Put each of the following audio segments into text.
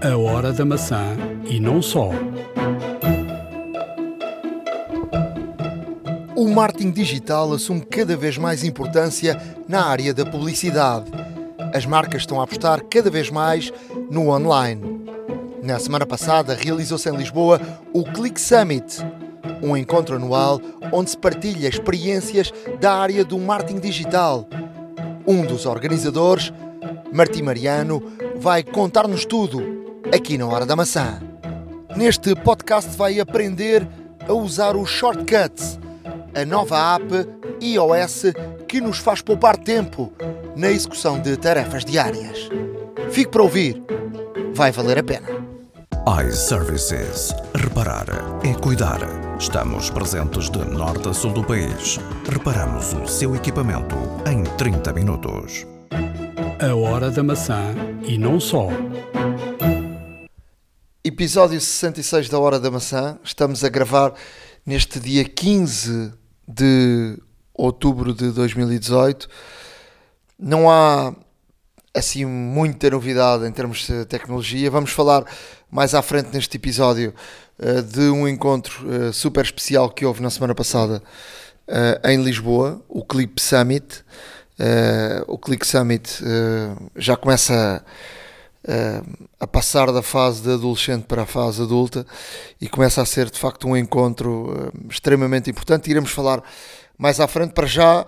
A hora da maçã e não só. O marketing digital assume cada vez mais importância na área da publicidade. As marcas estão a apostar cada vez mais no online. Na semana passada realizou-se em Lisboa o Click Summit, um encontro anual onde se partilha experiências da área do marketing digital. Um dos organizadores, Martim Mariano, vai contar-nos tudo aqui na Hora da Maçã. Neste podcast vai aprender a usar o Shortcuts, a nova app iOS que nos faz poupar tempo na execução de tarefas diárias. Fique para ouvir, vai valer a pena. iServices. Reparar é cuidar. Estamos presentes de norte a sul do país. Reparamos o seu equipamento em 30 minutos. A hora da maçã e não só. Episódio 66 da Hora da Maçã. Estamos a gravar neste dia 15 de outubro de 2018. Não há assim muita novidade em termos de tecnologia. Vamos falar mais à frente neste episódio uh, de um encontro uh, super especial que houve na semana passada uh, em Lisboa, o Clip Summit. o Click Summit já começa a, a passar da fase de adolescente para a fase adulta e começa a ser de facto um encontro extremamente importante. Iremos falar mais à frente. Para já,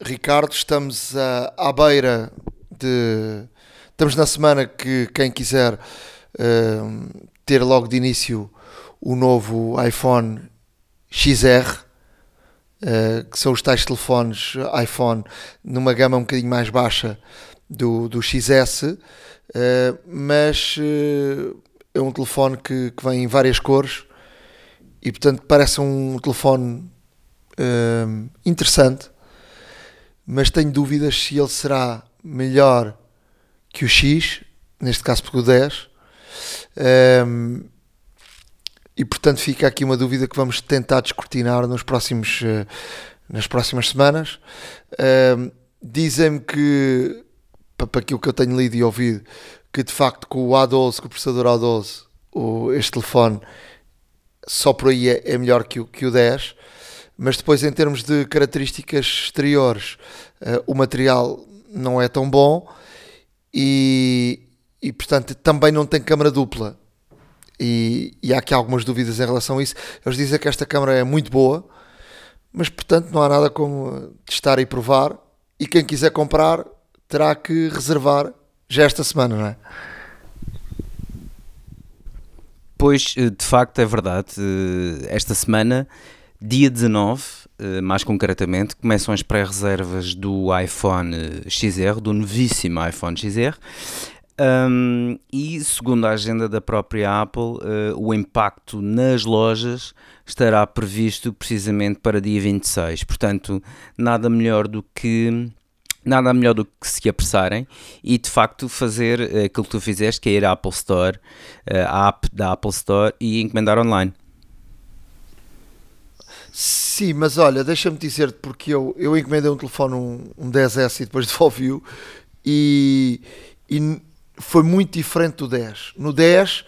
Ricardo, estamos a, à beira de. Estamos na semana que quem quiser uh, ter logo de início o novo iPhone XR, que são os tais telefones iPhone numa gama um bocadinho mais baixa do, do XS, uh, mas é um telefone que, que vem em várias cores e portanto parece um telefone interessante mas tenho dúvidas se ele será melhor que o X, neste caso porque o 10. Um, e portanto fica aqui uma dúvida que vamos tentar descortinar nos próximos, nas próximas semanas. Dizem-me que, para aquilo que eu tenho lido e ouvido, que de facto com o A12, com o processador A12, o, este telefone só por aí é, é melhor que o, que o 10 mas depois em termos de características exteriores uh, o material não é tão bom e, e portanto também não tem câmara dupla. E, e, há aqui algumas dúvidas em relação a isso. Eles dizem que esta câmara é muito boa mas portanto não há nada como testar e provar. E quem quiser comprar terá que reservar já esta semana, não é? Pois, eh, de facto, é verdade. Eh, esta semana Dia 19, eh, mais concretamente, começam as pré-reservas do iPhone XR, do novíssimo iPhone XR. Um, e segundo a agenda da própria Apple, uh, o impacto nas lojas estará previsto precisamente para dia 26. Portanto, nada melhor do que nada melhor do que se apressarem e de facto fazer aquilo que tu fizeste, que é ir à Apple Store, uh, à app da Apple Store e encomendar online. Sim, mas olha, deixa-me dizer-te porque eu, eu encomendei um telefone, um, um 10S e depois devolvi-o e, e foi muito diferente do 10. No 10,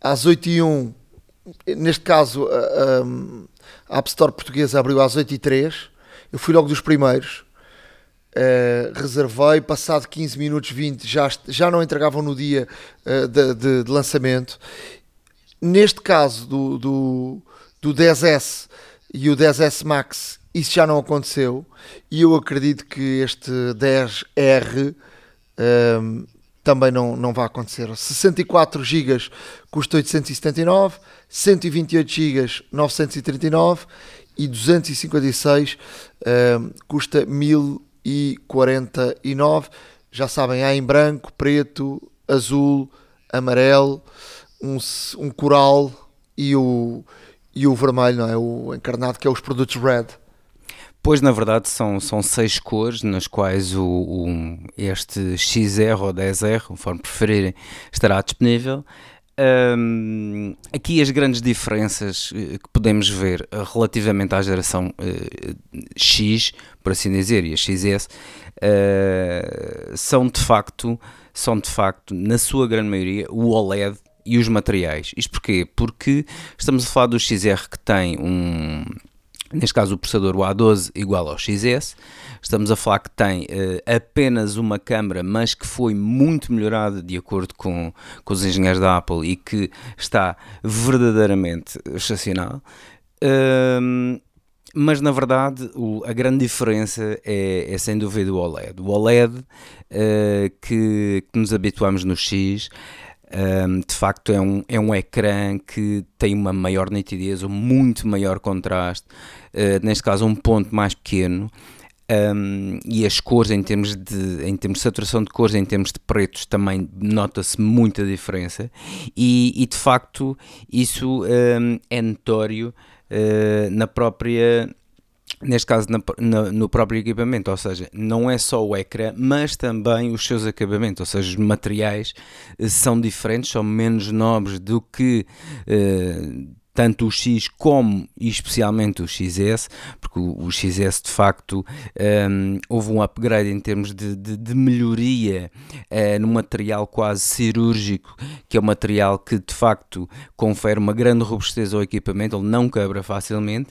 às 8 e 1, neste caso a, a App Store portuguesa abriu às 8 e 3, eu fui logo dos primeiros, uh, reservei, passado 15 minutos, 20, já, já não entregavam no dia uh, de, de, de, lançamento. Neste caso do, do, do 10S, e o 10S Max isso já não aconteceu e eu acredito que este 10R um, também não, não vai acontecer. 64 GB custa 879, 128 GB 939 e 256 um, custa 1049. Já sabem, há em branco, preto, azul, amarelo, um, um coral e o e o vermelho, não é? O encarnado, que é os produtos Red. Pois, na verdade, são, são seis cores, nas quais o, o este XR ou 10R, conforme preferirem, estará disponível. Um, aqui as grandes diferenças eh, que podemos ver eh, relativamente à geração uh, X, por assim dizer, e a XS, uh, são de facto são de facto, na sua grande maioria, o OLED e os materiais. Isto porquê? Porque estamos a falar do XR que tem um, neste caso o processador A12 igual ao XS. Estamos a falar que tem uh, apenas uma câmera, mas que foi muito melhorada de acordo com, com os engenheiros da Apple e que está verdadeiramente excepcional. Mas na verdade o, a grande diferença é, é, sem dúvida o OLED. O OLED uh, que, que, nos habituamos no X. Um, de facto, é um, é um ecrã que tem uma maior nitidez, um muito maior contraste, uh, neste caso, um ponto mais pequeno. Um, e as cores em termos, de, em termos de saturação de cores, em termos de pretos, também nota-se muita diferença, e, e, de facto isso um, é notório uh, na própria neste caso na, na, no próprio equipamento, ou seja, não é só o ecrã, mas também os seus acabamentos, ou seja, os materiais uh, são diferentes, são menos nobres do que uh, tanto o X como e especialmente o XS, porque o, o XS de facto um, houve um upgrade em termos de, de, de melhoria uh, no material quase cirúrgico, que é um material que de facto confere uma grande robustez ao equipamento, ele não quebra facilmente.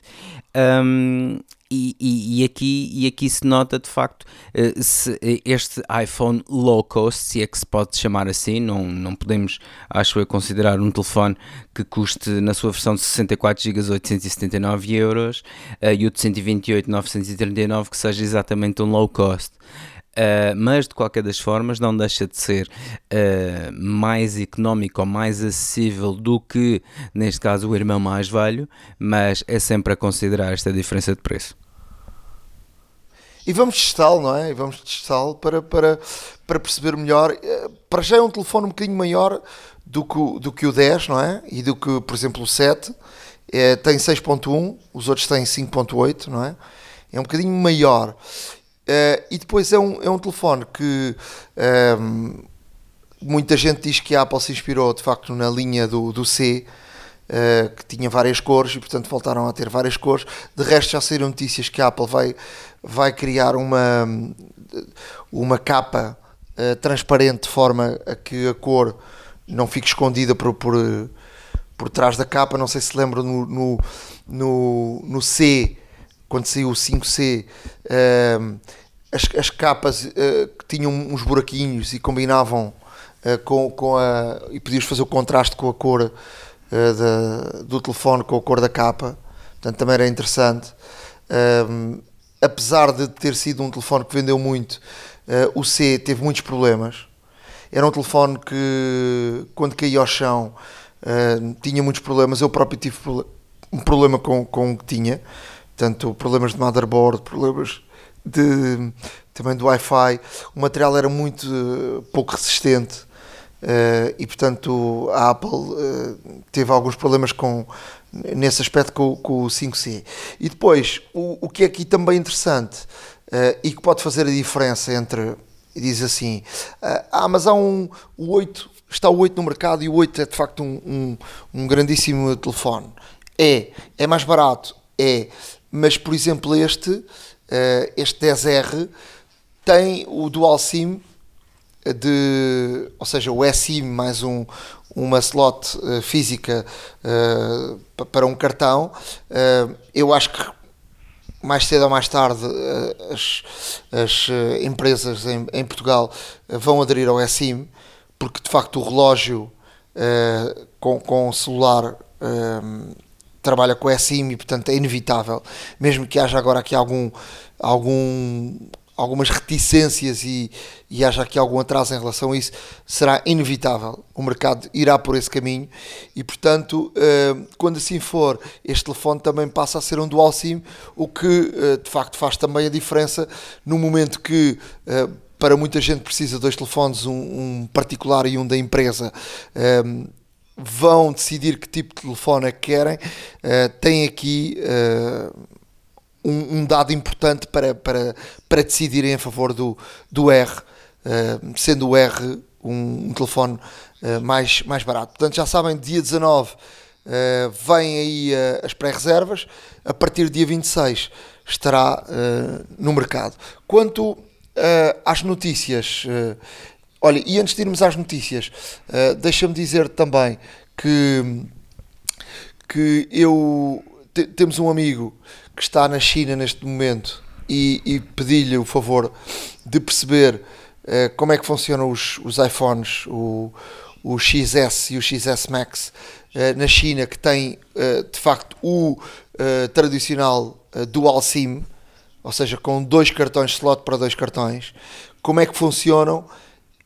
Um, e, e, e, aqui, e aqui se nota de facto uh, se este iPhone low cost, se é que se pode chamar assim, não, não podemos, acho eu, considerar um telefone que custe na sua versão de 64 GB 879 euros uh, e o de 128 939 que seja exatamente um low cost. Uh, mas de qualquer das formas não deixa de ser uh, mais económico ou mais acessível do que neste caso o irmão mais velho, mas é sempre a considerar esta diferença de preço. E vamos testá-lo, não é? E vamos testá-lo para, para, para perceber melhor. Eh, para já é um telefone um bocadinho maior do que, do que o 10, não é? E do que, por exemplo, o 7. É, tem 6.1, os outros têm 5.8, não é? É um bocadinho maior. Uh, e depois é um, é um telefone que um, ehm, muita gente diz que a Apple se inspirou de facto na linha do, do C, uh, que tinha várias cores e portanto voltaram a ter várias cores. De resto já saíram notícias que a Apple vai, vai criar uma, uma capa uh, transparente de forma a que a cor não fique escondida por, por, por trás da capa. Não sei se lembram no, no, no, no C, quando saiu o 5C, uh, as, as capas uh, que tinham uns buraquinhos e combinavam com, com a. e podias fazer o contraste com a cor da, do telefone, com a cor da capa. Portanto, também era interessante apesar de ter sido um telefone que vendeu muito, o C teve muitos problemas. Era um telefone que, quando caía ao chão, tinha muitos problemas. Eu próprio tive um problema com, com o que tinha, tanto problemas de motherboard, problemas de, também do Wi-Fi. O material era muito uh, pouco resistente. Uh, e portanto a Apple uh, teve alguns problemas com nesse aspecto com, com o 5C. E depois, o, o que é aqui também interessante e que pode fazer a diferença entre, diz assim, ah, mas há um, o 8, está o 8 no mercado e o 8 é de facto um, um, um grandíssimo telefone. É, é mais barato, é, mas por exemplo este, uh, este 10R tem o Dual SIM de, ou seja, o SIM mais um, uma slot uh, física uh, para um cartão, eu acho que mais cedo ou mais tarde as, as empresas em, em Portugal vão aderir ao eSIM, porque de facto o relógio com, com celular trabalha com eSIM e portanto é inevitável, mesmo que haja agora aqui algum, algum algumas reticências e, e haja aqui algum atraso em relação a isso, será inevitável. O mercado irá por esse caminho e, portanto, uh, quando assim for, este telefone também passa a ser um dual SIM, o que uh, de facto faz também a diferença no momento que. Uh, para muita gente precisa dois telefones, um particular e um da empresa. Vão decidir que tipo de telefone é que querem. Uh, tem aqui uh, um, um, dado importante para, para, para decidirem a favor do, do R, uh, sendo o R um, um telefone mais, mais barato. Portanto, já sabem, dia 19 uh, eh, vêm aí as pré-reservas, a partir do dia 26 estará no mercado. Quanto às notícias Olha, e antes de irmos às notícias, uh, deixa-me dizer também que, que eu te, temos um amigo que está na China neste momento e, e pedi-lhe o favor de perceber uh, como é que funcionam os, os iPhones, o, o XS e o XS Max uh, na China, que tem de facto o tradicional dual SIM, ou seja, com dois cartões slot para dois cartões, como é que funcionam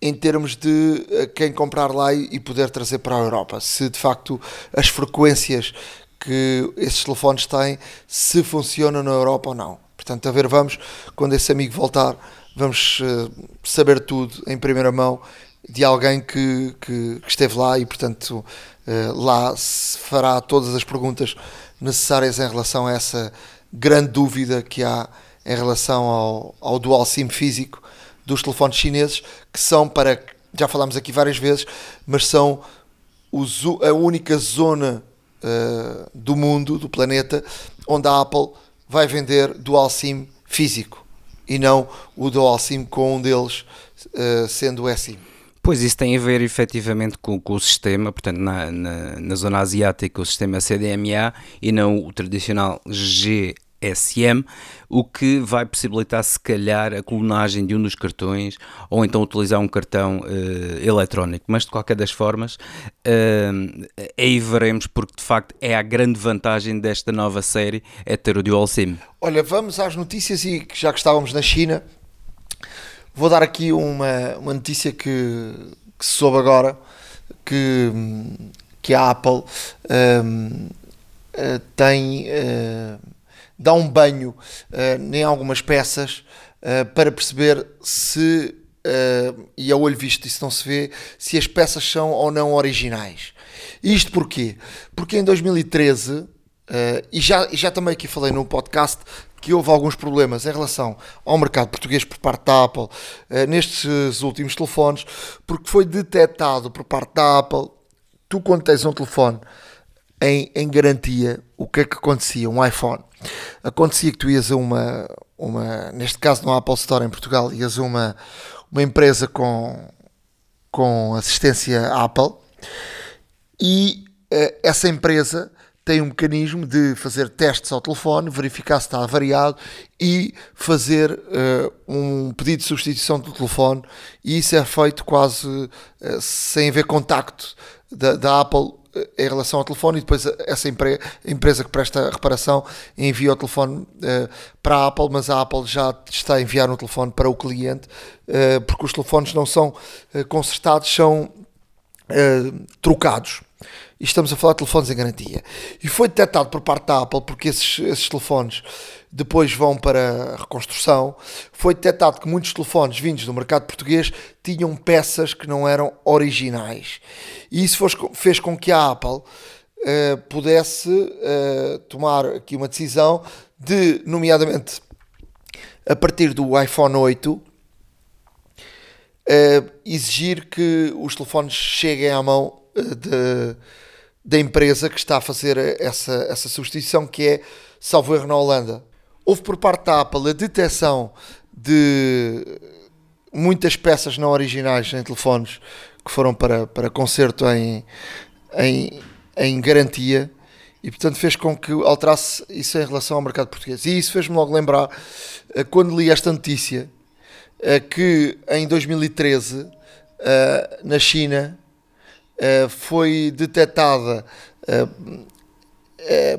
em termos de eh, quem comprar lá e poder trazer para a Europa. Se de facto as frequências que esses telefones têm, se funcionam na Europa ou não. Portanto, a ver, vamos, quando esse amigo voltar, vamos uh, saber tudo em primeira mão de alguém que, que, que esteve lá e, portanto, uh, lá se fará todas as perguntas necessárias em relação a essa grande dúvida que há em relação ao, ao dual SIM físico dos telefones chineses, que são para, já falámos aqui várias vezes, mas são os, a única zona uh, do mundo, do planeta, onde a Apple vai vender dual SIM físico e não o dual SIM com um deles uh, sendo o eSIM. Pois isso tem a ver efetivamente com, com o sistema, portanto na, na, na, zona asiática o sistema é CDMA e não o tradicional G SM, o que vai possibilitar se calhar a clonagem de um dos cartões ou então utilizar um cartão uh, eletrónico. Mas de qualquer das formas, uh, aí veremos porque de facto é a grande vantagem desta nova série é ter o Dual SIM. Olha, vamos às notícias e já que estávamos na China, vou dar aqui uma, uma notícia que, que se soube agora que, que a Apple um, uh, eh, tem dá um banho uh, em algumas peças uh, para perceber se, uh, e a olho visto isso não se vê, se as peças são ou não originais. Isto porquê? Porque em 2013, e já, já também aqui falei no podcast, que houve alguns problemas em relação ao mercado português por parte da Apple nestes últimos telefones, porque foi detectado por parte da Apple, tu quando tens um telefone em, em garantia, o que é que acontecia? Um iPhone. Acontecia que tu ias a uma, uma neste caso no Apple Store em Portugal, ias a uma, uma empresa com, com assistência Apple e uh, essa empresa tem um mecanismo de fazer testes ao telefone, verificar se está avariado e fazer uh, um pedido de substituição do telefone. E isso é feito quase uh, sem haver contacto da, da Apple em relação ao telefone e depois essa empre empresa que presta reparação envia o telefone uh, para a Apple, mas a Apple já está a enviar um telefone para o cliente uh, porque os telefones não são uh, consertados, são trocados. E estamos a falar de telefones em garantia. E foi detectado por parte da Apple, porque esses, esses telefones depois vão para a reconstrução, foi detectado que muitos telefones vindos do mercado português tinham peças que não eram originais. E isso fez com que a Apple uh, pudesse uh, tomar aqui uma decisão de, nomeadamente, a partir do iPhone 8, uh, eh, exigir que os telefones cheguem à mão de, da empresa que está a fazer essa, essa substituição, que é salvo erro na Holanda houve por parte da Apple a detecção de muitas peças não originais em telefones que foram para, para conserto em, em, em garantia e portanto fez com que alterasse isso em relação ao mercado português. E isso fez-me logo lembrar, eh, quando li esta notícia, eh, que em 2013 eh, na China foi detectada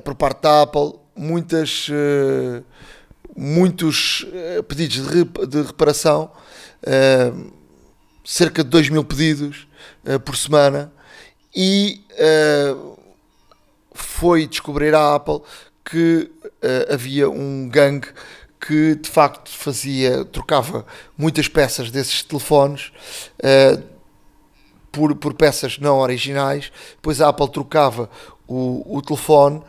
por parte da Apple muitas muitos uh, pedidos de, reparação, uh, cerca de 2 mil pedidos uh, por semana, e foi descobrir a Apple que havia um gangue que de facto fazia, trocava muitas peças desses telefones por, por peças não originais, depois a Apple trocava o, o telefone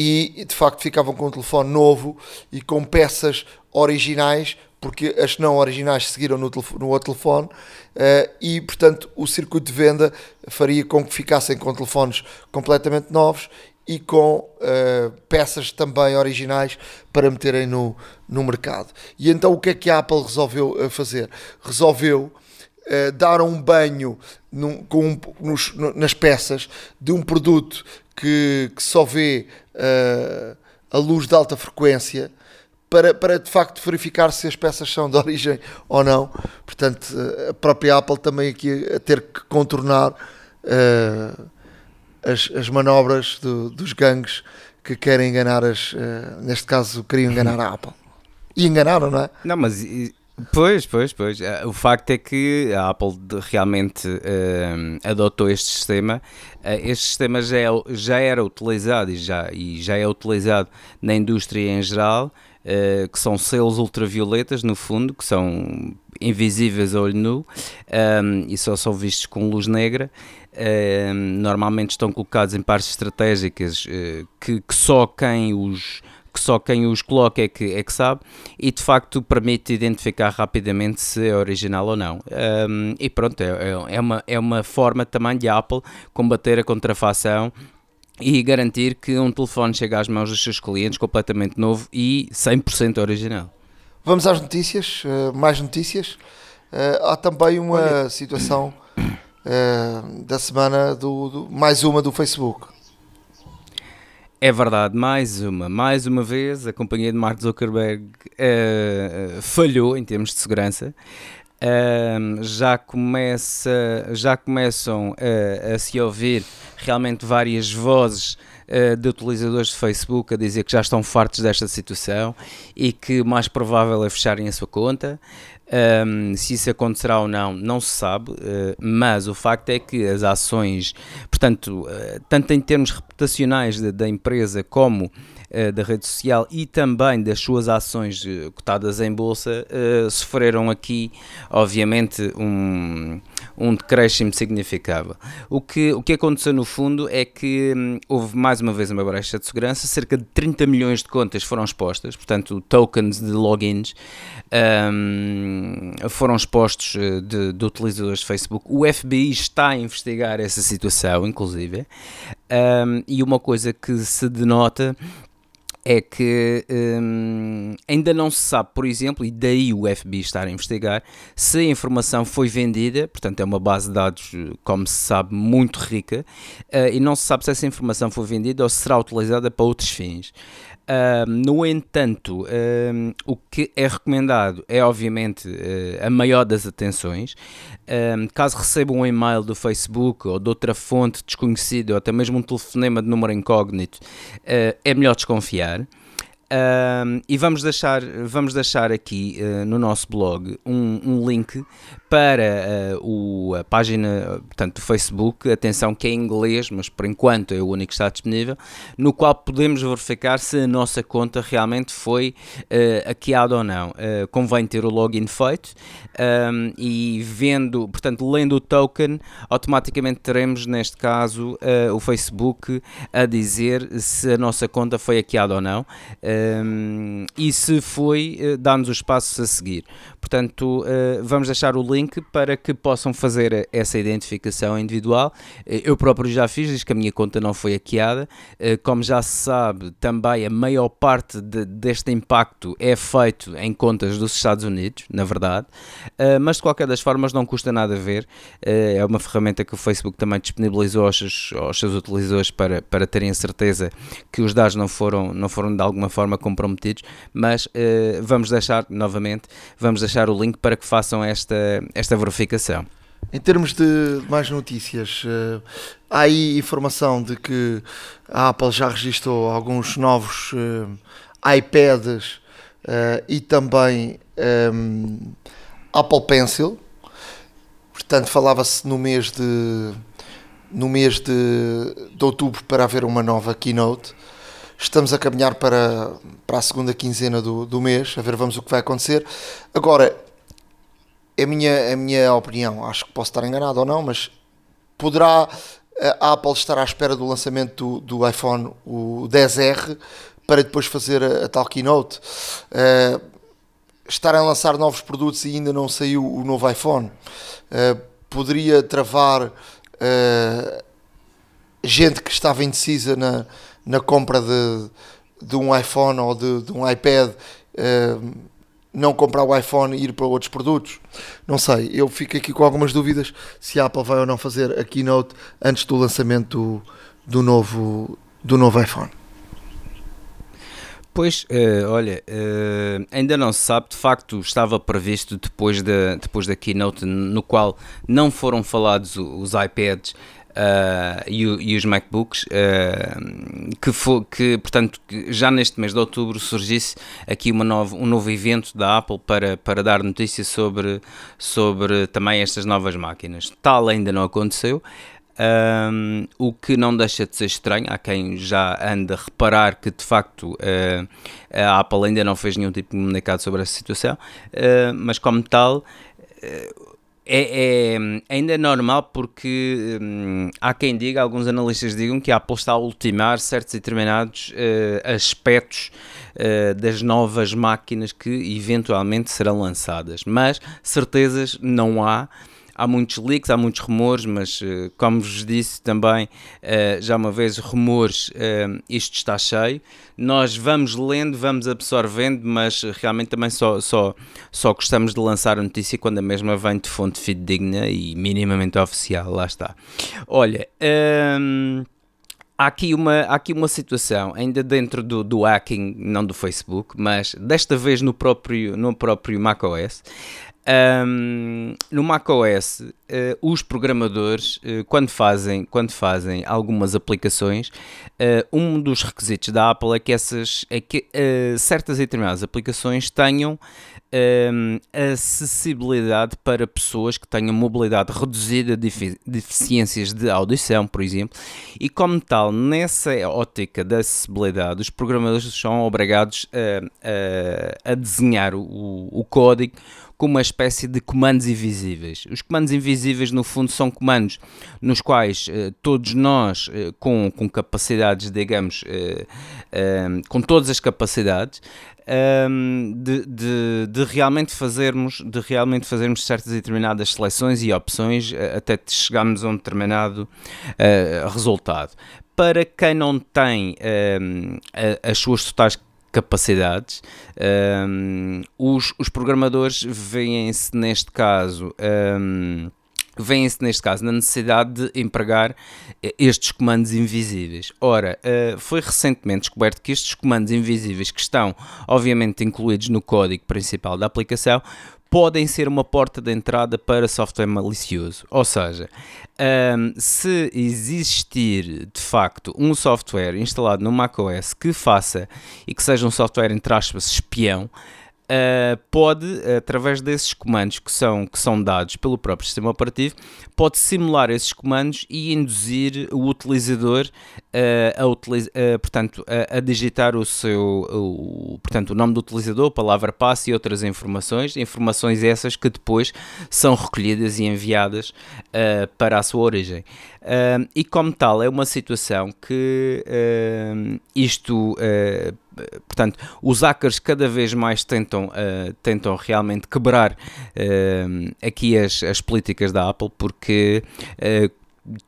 e de facto ficavam com um telefone novo e com peças originais, porque as não originais seguiram no, telefone, no outro telefone, uh, e portanto o circuito de venda faria com que ficassem com telefones completamente novos e com uh, peças também originais para meterem no, no mercado. E então o que é que a Apple resolveu uh, fazer? Resolveu dar um banho num, com nos, nas peças de um produto que, que só vê uh, a luz de alta frequência para, para de facto verificar se as peças são de origem ou não. Portanto, a própria Apple também aqui a ter que contornar uh, as, as manobras do, dos gangues que querem enganar as, uh, neste caso queriam enganar a Apple. E enganaram, não é? Não, mas Pois, pois, pois. Eh, o facto é que a Apple realmente uh, adotou este sistema. Uh, este sistema já, é, já era utilizado e já, e já é utilizado na indústria em geral, uh, que são selos ultravioletas, no fundo, que são invisíveis a olho nu um, e só são vistos com luz negra. normalmente estão colocados em partes estratégicas que, que só quem os que só quem os coloca é que, é que sabe e de facto permite identificar rapidamente se é original ou não. Um, e pronto, é, é, é, uma, é uma forma também de Apple combater a contrafação e garantir que um telefone chega às mãos dos seus clientes completamente novo e 100% original. Vamos às notícias, uh, mais notícias. Uh, há também uma Olha. situação uh, da semana, do, do, mais uma do Facebook. É verdade, mais uma, mais uma vez a companhia de Mark Zuckerberg uh, falhou em termos de segurança. Uh, já, começa, já começam uh, a se ouvir realmente várias vozes de utilizadores de Facebook a dizer que já estão fartos desta situação e que o mais provável é fecharem a sua conta. Um, se isso acontecerá ou não, não se sabe, uh, mas o facto é que as ações, portanto, uh, tanto em termos reputacionais da empresa como uh, da rede social e também das suas ações cotadas em bolsa, sofreram aqui, obviamente, um, um decréscimo significável. O que, o que aconteceu no fundo é que hum, houve mais uma vez uma brecha de segurança, cerca de 30 milhões de contas foram expostas, portanto, tokens de logins. Um, foram expostos eh, de, de, utilizadores de Facebook. O FBI está a investigar essa situação, inclusive, um, e uma coisa que se denota é que um, ainda não se sabe, por exemplo, e daí o FBI estar a investigar, se a informação foi vendida, portanto é uma base de dados, como se sabe, muito rica, uh, e não se sabe se essa informação foi vendida ou se será utilizada para outros fins. Uh, no entanto, uh, o que é recomendado é, obviamente, uh, a maior das atenções. caso receba um e-mail do Facebook ou de outra fonte desconhecida ou até mesmo um telefonema de número incógnito, é melhor desconfiar. Um, e vamos deixar, vamos deixar aqui uh, no nosso blog um, um link para uh, o, a página portanto, do Facebook, atenção que é em inglês, mas por enquanto é o único que está disponível, no qual podemos verificar se a nossa conta realmente foi uh, hackeada ou não. Uh, convém ter o login feito um, e vendo, portanto, lendo o token, automaticamente teremos neste caso o Facebook a dizer se a nossa conta foi hackeada ou não um, e se foi, uh, dá-nos os passos a seguir. Portanto, uh, vamos deixar o link para que possam fazer essa identificação individual. Uh, eu próprio já fiz, diz que a minha conta não foi hackeada. como já se sabe, também a maior parte de, deste impacto é feito em contas dos Estados Unidos, na verdade. mas de qualquer das formas, não custa nada ver. é uma ferramenta que o Facebook também disponibilizou aos seus, aos seus utilizadores para, para terem a certeza que os dados não foram, não foram de alguma forma comprometidos, mas uh, vamos deixar, novamente, vamos deixar o link para que façam esta, esta verificação. Em termos de mais notícias, uh, há aí informação de que a Apple já registrou alguns novos uh, iPads e também Apple Pencil. Portanto, falava-se no mês de no mês de, de outubro para haver uma nova keynote. Estamos a caminhar para, para a segunda quinzena do, do mês, a ver vamos o que vai acontecer. Agora, é a minha, a minha opinião, acho que posso estar enganado ou não, mas poderá a Apple estar à espera do lançamento do, do iPhone, o 10R, para depois fazer a, a tal keynote. Uh, estar a lançar novos produtos e ainda não saiu o novo iPhone. Uh, poderia travar uh, gente que estava indecisa na, na compra de, de um iPhone ou de, de um iPad uh, não comprar o iPhone e ir para outros produtos. Não sei, eu fico aqui com algumas dúvidas se a Apple vai ou não fazer a keynote antes do lançamento do, do novo, do novo iPhone. Pois, uh, olha, uh, ainda não se sabe, de facto estava previsto depois da, depois da keynote no qual não foram falados os iPads uh, e, e, os MacBooks, que, for, que portanto que já neste mês de outubro surgisse aqui uma nova, um novo evento da Apple para, para dar notícias sobre, sobre também estas novas máquinas. Tal ainda não aconteceu. Um, o que não deixa de ser estranho, há quem já anda a reparar que de facto uh, a Apple ainda não fez nenhum tipo de comunicado sobre essa situação, uh, mas como tal. É, é, ainda é normal porque hum, há quem diga, alguns analistas digam que a Apple está a ultimar certos e determinados uh, aspectos uh, das novas máquinas que eventualmente serão lançadas, mas certezas não há há muitos leaks, há muitos rumores, mas eh, como vos disse também eh, já uma vez, rumores, eh, isto está cheio. Nós vamos lendo, vamos absorvendo, mas realmente também só, só, só gostamos de lançar a notícia quando a mesma vem de fonte fidedigna e minimamente oficial. Lá está. Olha. Hum, há aqui uma, há aqui uma situação, ainda dentro do, do hacking, não do Facebook, mas desta vez no próprio, no próprio macOS, um, no macOS, uh, os programadores, uh, quando, fazem, quando fazem algumas aplicações, uh, um dos requisitos da Apple é que, essas, é que certas e determinadas aplicações tenham um, acessibilidade para pessoas que tenham mobilidade reduzida, deficiências de audição, por exemplo, e como tal, nessa ótica da acessibilidade, os programadores são obrigados a, a, a desenhar o, o código como uma espécie de comandos invisíveis. Os comandos invisíveis, no fundo, são comandos nos quais eh, todos nós, eh, com, com capacidades, digamos, eh, com todas as capacidades, de, de, de, realmente fazermos, de realmente fazermos certas determinadas seleções e opções até chegarmos a um determinado resultado. Para quem não tem as suas totais capacidades. Um, os, os programadores veem-se neste caso. Um, Vêm-se neste caso na necessidade de empregar eh, estes comandos invisíveis. Ora, uh, foi recentemente descoberto que estes comandos invisíveis, que estão obviamente incluídos no código principal da aplicação, podem ser uma porta de entrada para software malicioso. Ou seja, um, se existir de facto um software instalado no macOS que faça e que seja um software entre aspas espião, uh, pode, através desses comandos que são, que são dados pelo próprio sistema operativo, pode simular esses comandos e induzir o utilizador uh, a, utiliza, uh, portanto, a, a, digitar o seu o, portanto, o nome do utilizador, palavra passe e outras informações, informações essas que depois são recolhidas e enviadas para a sua origem. E como tal, é uma situação que isto portanto, os hackers cada vez mais tentam, uh, tentam realmente quebrar uh, aqui as, as políticas da Apple, porque uh,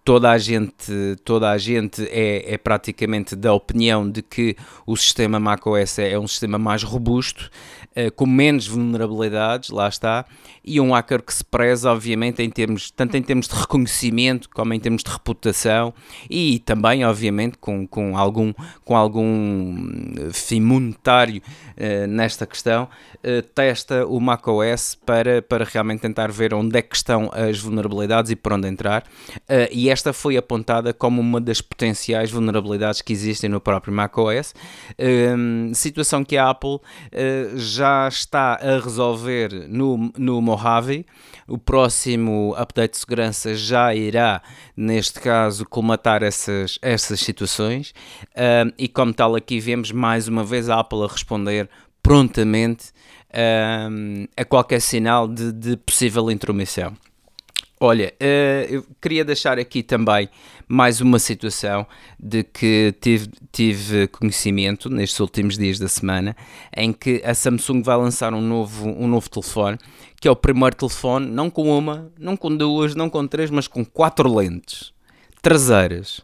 toda a gente, toda a gente é, é, praticamente da opinião de que o sistema macOS é, um sistema mais robusto, uh, com menos vulnerabilidades, lá está, e um hacker que se preza, obviamente, em termos, tanto em termos de reconhecimento como em termos de reputação e também, obviamente, com, com algum, com algum fim monetário uh, nesta questão, uh, testa o macOS para, para realmente tentar ver onde é que estão as vulnerabilidades e por onde entrar. Uh, e esta foi apontada como uma das potenciais vulnerabilidades que existem no próprio macOS. Um, situação que a Apple já está a resolver no, no Mojave. O próximo update de segurança já irá, neste caso, colmatar essas, essas situações. E como tal, aqui vemos mais uma vez a Apple a responder prontamente a qualquer sinal de, de possível intromissão. Olha, uh, eu queria deixar aqui também mais uma situação de que tive, tive conhecimento nestes últimos dias da semana em que a Samsung vai lançar um novo, um novo telefone, que é o primeiro telefone, não com uma, não com duas, não com três, mas com quatro lentes traseiras.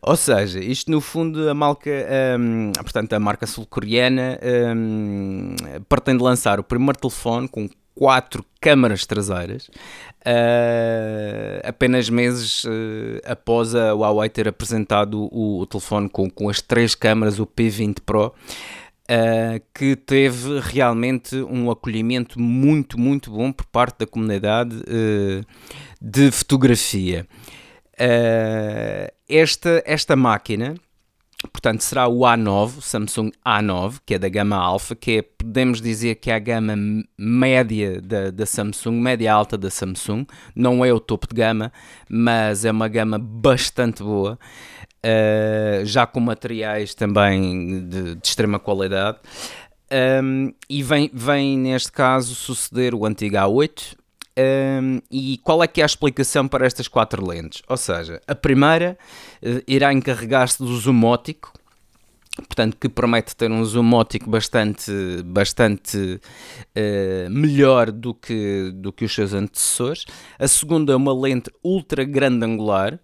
Ou seja, isto no fundo a marca, um, portanto, a marca sul-coreana um, pretende lançar o primeiro telefone com quatro câmaras traseiras, uh, apenas meses uh, após a Huawei ter apresentado o, o telefone com, com as três câmaras, o P20 Pro. Uh, que teve realmente um acolhimento muito, muito bom por parte da comunidade uh, de fotografia. Uh, esta, esta máquina, portanto, será o A9, Samsung A9, que é da gama alfa, que é, podemos dizer que é a gama média da, da Samsung, média alta da Samsung. Não é o topo de gama, mas é uma gama bastante boa. Uh, já com materiais também de, de extrema qualidade. Um, e vem, vem neste caso suceder o antigo A8. Um, e qual é que é a explicação para estas quatro lentes? Ou seja, a primeira uh, irá encarregar-se do zoom óptico, portanto que promete ter um zoom óptico bastante, bastante uh, melhor do que, do que os seus antecessores. A segunda é uma lente ultra grande angular,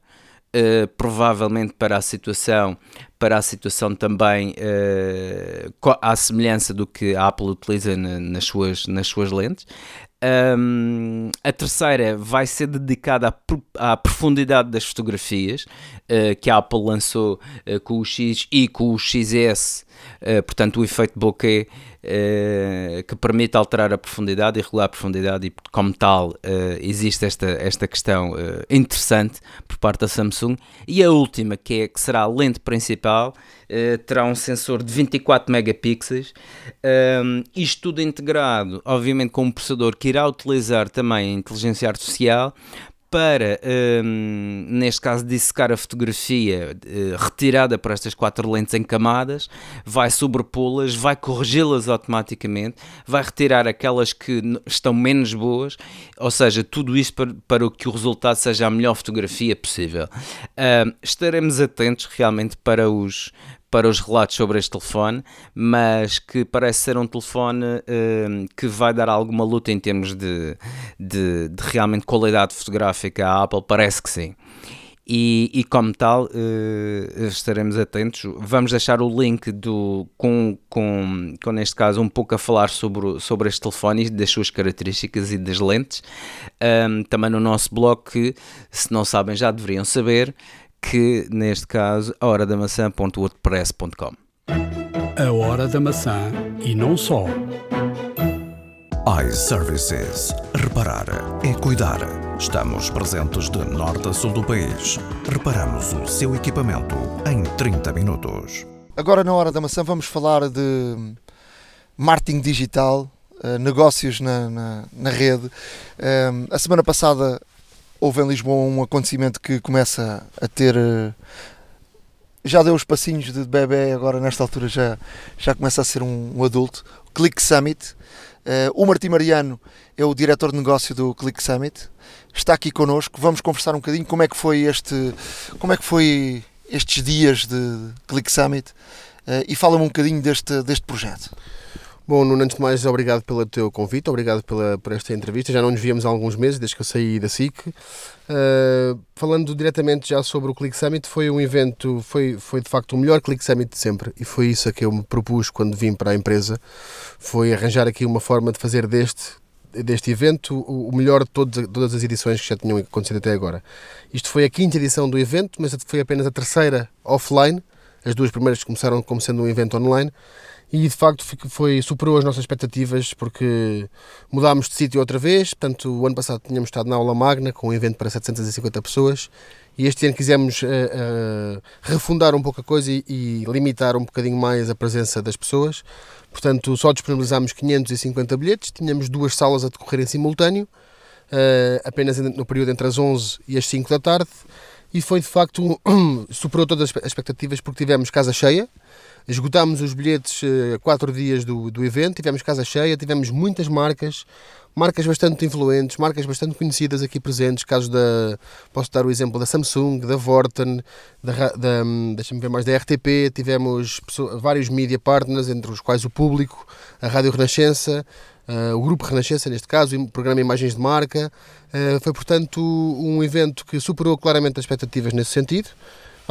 Uh, provavelmente para a situação, para a situação também uh, à semelhança do que a Apple utiliza na, nas, suas, nas suas lentes. Um, a terceira vai ser dedicada à, à profundidade das fotografias uh, que a Apple lançou uh, com o X e com o XS, uh, portanto, o efeito bokeh que permite alterar a profundidade e regular a profundidade, e como tal, existe esta, esta questão interessante por parte da Samsung. E a última, que, é, que será a lente principal, terá um sensor de 24 megapixels, isto tudo integrado, obviamente, com um processador que irá utilizar também a inteligência artificial para, um, neste caso, dissecar a fotografia uh, retirada por estas quatro lentes em camadas, vai sobrepô-las, vai corrigi-las automaticamente, vai retirar aquelas que estão menos boas, ou seja, tudo isso para, para que o resultado seja a melhor fotografia possível. Uh, estaremos atentos realmente para os, para os relatos sobre este telefone, mas que parece ser um telefone uh, que vai dar alguma luta em termos de, de, de, realmente qualidade fotográfica à Apple, parece que sim. E, e como tal, uh, estaremos atentos. Vamos deixar o link do, com, com, com, neste caso, um pouco a falar sobre, sobre este telefone e das suas características e das lentes. Um, também no nosso blog, que se não sabem já deveriam saber, que neste caso a hora da maçã.wordpress.com. A hora da maçã e não só. iServices. Reparar é cuidar. Estamos presentes de norte a sul do país. Reparamos o seu equipamento em 30 minutos. Agora, na hora da maçã, vamos falar de marketing digital, eh, negócios na, na, na rede. Eh, a semana passada houve em Lisboa um acontecimento que começa a ter. Eh, já deu os passinhos de bebê, agora nesta altura já, já começa a ser um, um adulto. Click Summit. Uh, o Martim Mariano é o diretor de negócio do Click Summit. Está aqui connosco. Vamos conversar um bocadinho como é que foi este, como é que foi estes dias de Click Summit uh, e fala-me um bocadinho deste, deste projeto. Bom, Nuno, antes de mais, obrigado pelo teu convite, obrigado pela, por esta entrevista. Já não nos víamos há alguns meses, desde que eu saí da SIC. Uh, falando diretamente já sobre o Click Summit, foi um evento, foi, foi de facto o melhor Click Summit de sempre e foi isso a que eu me propus quando vim para a empresa. Foi arranjar aqui uma forma de fazer deste, deste evento o melhor de todas, todas as edições que já tinham acontecido até agora. Isto foi a quinta edição do evento, mas foi apenas a terceira offline. As duas primeiras começaram como sendo um evento online e de facto foi, superou as nossas expectativas porque mudámos de sítio outra vez. Portanto, o ano passado tínhamos estado na aula magna com um evento para 750 pessoas e este ano quisemos uh, uh, refundar um pouco a coisa e, e, limitar um bocadinho mais a presença das pessoas. Portanto, só disponibilizámos 550 bilhetes, tínhamos duas salas a decorrer em simultâneo, uh, apenas no período entre as 11 e as 5 da tarde. E foi de facto, superou todas as expectativas porque tivemos casa cheia, Esgotámos os bilhetes eh, quatro dias do, do evento, tivemos casa cheia, tivemos muitas marcas, marcas bastante influentes, marcas bastante conhecidas aqui presentes, casos da, posso dar o exemplo da Samsung, da Vorten, da, da deixa-me ver mais, da RTP, tivemos vários media partners, entre os quais o Público, a Rádio Renascença, uh, o Grupo Renascença neste caso, o programa Imagens de Marca, uh, foi portanto um evento que superou claramente as expectativas nesse sentido,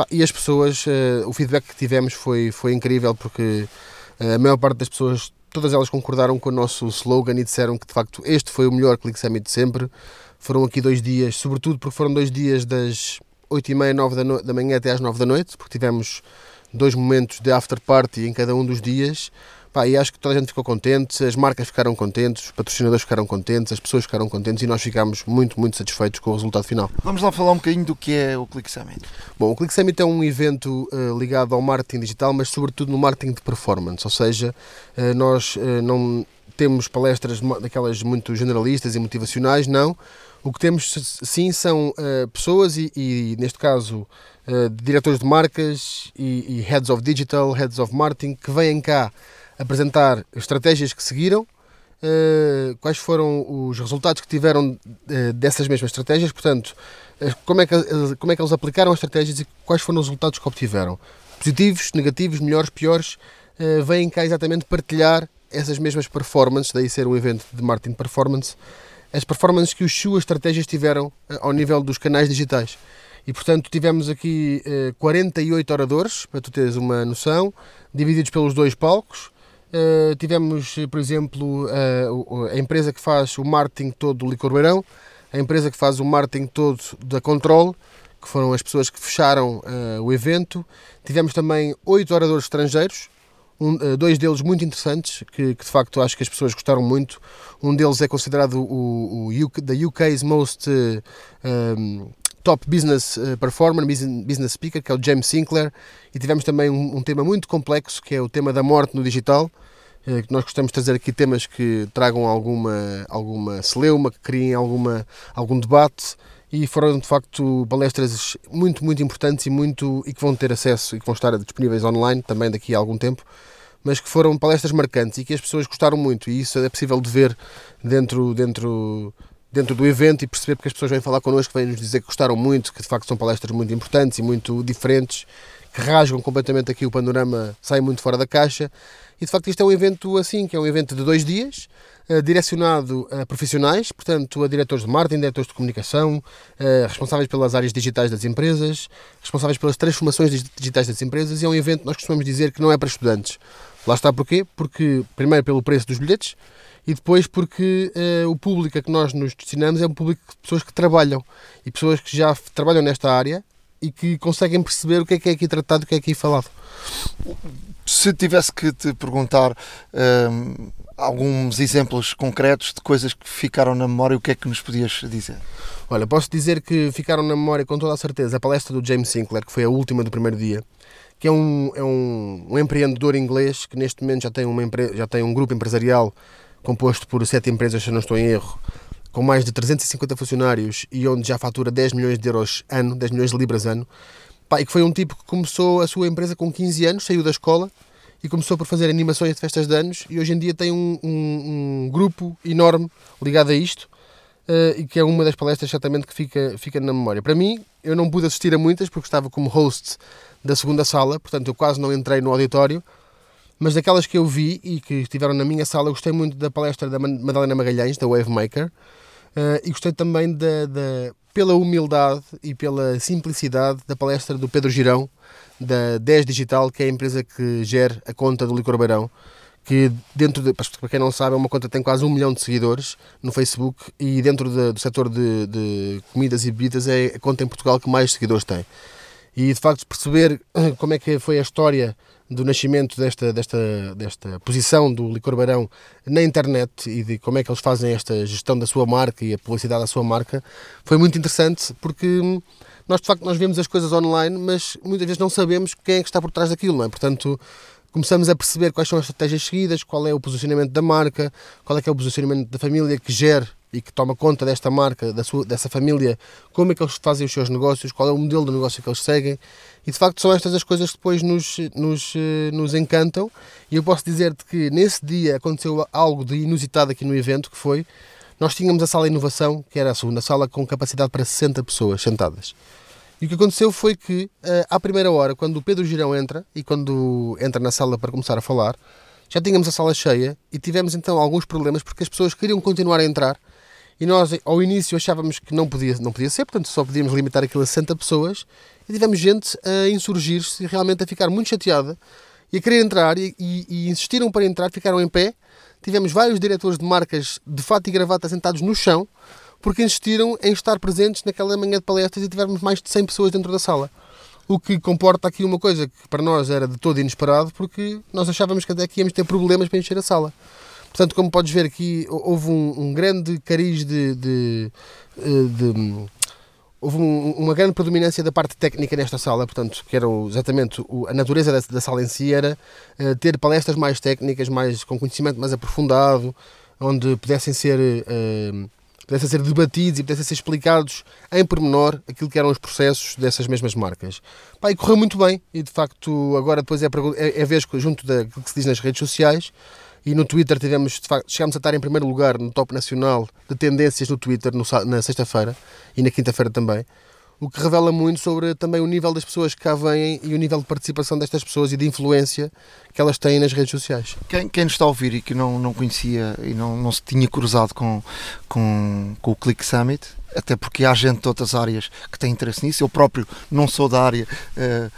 e as pessoas, uh, o feedback que tivemos foi, foi incrível porque uh, a maior parte das pessoas, todas elas concordaram com o nosso slogan e disseram que de facto este foi o melhor Click Summit de sempre. Foram aqui dois dias, sobretudo porque foram dois dias das 8h30, 9 da, no da manhã até às 9 da noite, porque tivemos dois momentos de after party em cada um dos dias Pá, e acho que toda a gente ficou contente, as marcas ficaram contentes, os patrocinadores ficaram contentes, as pessoas ficaram contentes e nós ficámos muito, muito satisfeitos com o resultado final. Vamos lá falar um bocadinho do que é o Click Summit. Bom, o Click Summit é um evento uh, ligado ao marketing digital, mas sobretudo no marketing de performance, ou seja, uh, nós uh, não temos palestras daquelas muito generalistas e motivacionais, não. O que temos sim são pessoas e, e, neste caso, diretores de marcas e, e heads of digital, heads of marketing, que vêm cá apresentar estratégias que seguiram, Uh, quais foram os resultados que tiveram uh, dessas mesmas estratégias, portanto, uh, como, é que, como é que eles aplicaram as estratégias e quais foram os resultados que obtiveram. Positivos, negativos, melhores, piores, vêm cá exatamente partilhar essas mesmas performances, daí ser um evento de marketing performance, as performances que as suas estratégias tiveram ao nível dos canais digitais. E portanto tivemos aqui 48 oradores, para tu teres uma noção, divididos pelos dois palcos, Uh, tivemos, por exemplo, uh, a empresa que faz o marketing todo do Licor Beirão, a empresa que faz o marketing todo da Control, que foram as pessoas que fecharam uh, o evento. Tivemos também oito oradores estrangeiros, um, dois deles muito interessantes, que, que, de facto acho que as pessoas gostaram muito. Um deles é considerado o, o UK, the UK's most um, top business performer, business speaker, que é o James Sinclair, e tivemos também um, um tema muito complexo, que é o tema da morte no digital, eh, nós gostamos de trazer aqui temas que tragam alguma, alguma celeuma, que criem alguma, algum debate e foram de facto palestras muito, muito importantes e, muito, e que vão ter acesso e que vão estar disponíveis online também daqui a algum tempo, mas que foram palestras marcantes e que as pessoas gostaram muito. E isso é possível de ver dentro, dentro, dentro do evento e perceber porque as pessoas vêm falar connosco, vêm nos dizer que gostaram muito, que de facto são palestras muito importantes e muito diferentes, que rasgam completamente aqui o panorama, saem muito fora da caixa e de facto isto é um evento assim, que é um evento de dois dias, uh, direcionado a profissionais, portanto a diretores de marketing, diretores de comunicação, uh, responsáveis pelas áreas digitais das empresas, responsáveis pelas transformações digitais das empresas e é um evento, nós costumamos dizer, que não é para estudantes. Lá está porquê? Porque, primeiro, pelo preço dos bilhetes e depois porque uh, o público a que nós nos destinamos é um público de pessoas que trabalham e pessoas que já trabalham nesta área e que conseguem perceber o que é que é aqui tratado, o que é aqui falado se tivesse que te perguntar um, alguns exemplos concretos de coisas que ficaram na memória, o que é que nos podias dizer? Olha, posso dizer que ficaram na memória com toda a certeza a palestra do James Sinclair, que foi a última do primeiro dia, que é um, é um, um empreendedor inglês que neste momento já tem, uma já tem um grupo empresarial composto por sete empresas, se não estou em erro, com mais de 350 funcionários e onde já fatura 10 milhões de euros ano, 10 milhões de libras ano, Pá, e que foi um tipo que começou a sua empresa com 15 anos, saiu da escola e começou por fazer animações de festas de anos e hoje em dia tem um, um, um grupo enorme ligado a isto uh, e que é uma das palestras certamente que fica, fica na memória. Para mim, eu não pude assistir a muitas porque estava como host da segunda sala, portanto eu quase não entrei no auditório, mas daquelas que eu vi e que estiveram na minha sala, gostei muito da palestra da Madalena Magalhães, da Wavemaker, uh, e gostei também da, da pela humildade e pela simplicidade da palestra do Pedro Girão, da 10 Digital, que é a empresa que gera a conta do Licor Beirão, que dentro de, para quem não sabe, é uma conta que tem quase um milhão de seguidores no Facebook e dentro de, do setor de, de, comidas e bebidas é a conta em Portugal que mais seguidores tem. E de facto perceber como é que foi a história do nascimento desta, desta, desta posição do Licor Barão na internet e de como é que eles fazem esta gestão da sua marca e a publicidade da sua marca foi muito interessante porque nós de facto nós vemos as coisas online mas muitas vezes não sabemos quem é que está por trás daquilo, não é? Portanto, começamos a perceber quais são as estratégias seguidas, qual é o posicionamento da marca, qual é que é o posicionamento da família que gera e que toma conta desta marca, da sua, dessa família, como é que eles fazem os seus negócios, qual é o modelo de negócio que eles seguem. E de facto são estas as coisas que depois nos, nos, eh, nos encantam. E eu posso dizer-te que nesse dia aconteceu algo de inusitado aqui no evento, que foi, nós tínhamos a sala inovação, que era a segunda sala, com capacidade para 60 pessoas sentadas. E o que aconteceu foi que, eh, à primeira hora, quando o Pedro Girão entra, e quando entra na sala para começar a falar, já tínhamos a sala cheia e tivemos então alguns problemas porque as pessoas queriam continuar a entrar E nós, ao início, achávamos que não podia, não podia ser, portanto, só podíamos limitar aquilo a 60 pessoas. E tivemos gente a insurgir-se, realmente a ficar muito chateada e a querer entrar. E, e, e insistiram para entrar, ficaram em pé. Tivemos vários diretores de marcas de fato e gravata sentados no chão, porque insistiram em estar presentes naquela manhã de palestras e tivemos mais de 100 pessoas dentro da sala. O que comporta aqui uma coisa que para nós era de todo inesperado, porque nós achávamos que até aqui íamos ter problemas para encher a sala. Portanto, como podes ver aqui, houve um, um grande cariz de, de, eh, de houve um, uma grande predominância da parte técnica nesta sala, portanto, que era exatamente a natureza da, da, sala em si era uh, ter palestras mais técnicas, mais com conhecimento mais aprofundado, onde pudessem ser uh, pudessem ser debatidos e pudessem ser explicados em pormenor aquilo que eram os processos dessas mesmas marcas. Pá, e correu muito bem e de facto agora depois é, é, é vez junto daquilo que se diz nas redes sociais e no Twitter tivemos, de facto, chegámos a estar em primeiro lugar no top nacional de tendências no Twitter no, na sexta-feira e na quinta-feira também. O que revela muito sobre também o nível das pessoas que cá vêm e o nível de participação destas pessoas e de influência que elas têm nas redes sociais. Quem, quem nos está a ouvir e que não, não conhecia e não, não se tinha cruzado com, com, com o Click Summit, até porque há gente de outras áreas que tem interesse nisso. Eu próprio não sou da área uh,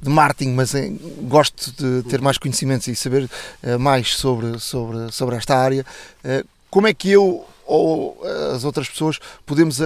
de marketing, mas uh, gosto de ter mais conhecimentos e saber uh, mais sobre, sobre, sobre esta área. como é que eu ou as outras pessoas podemos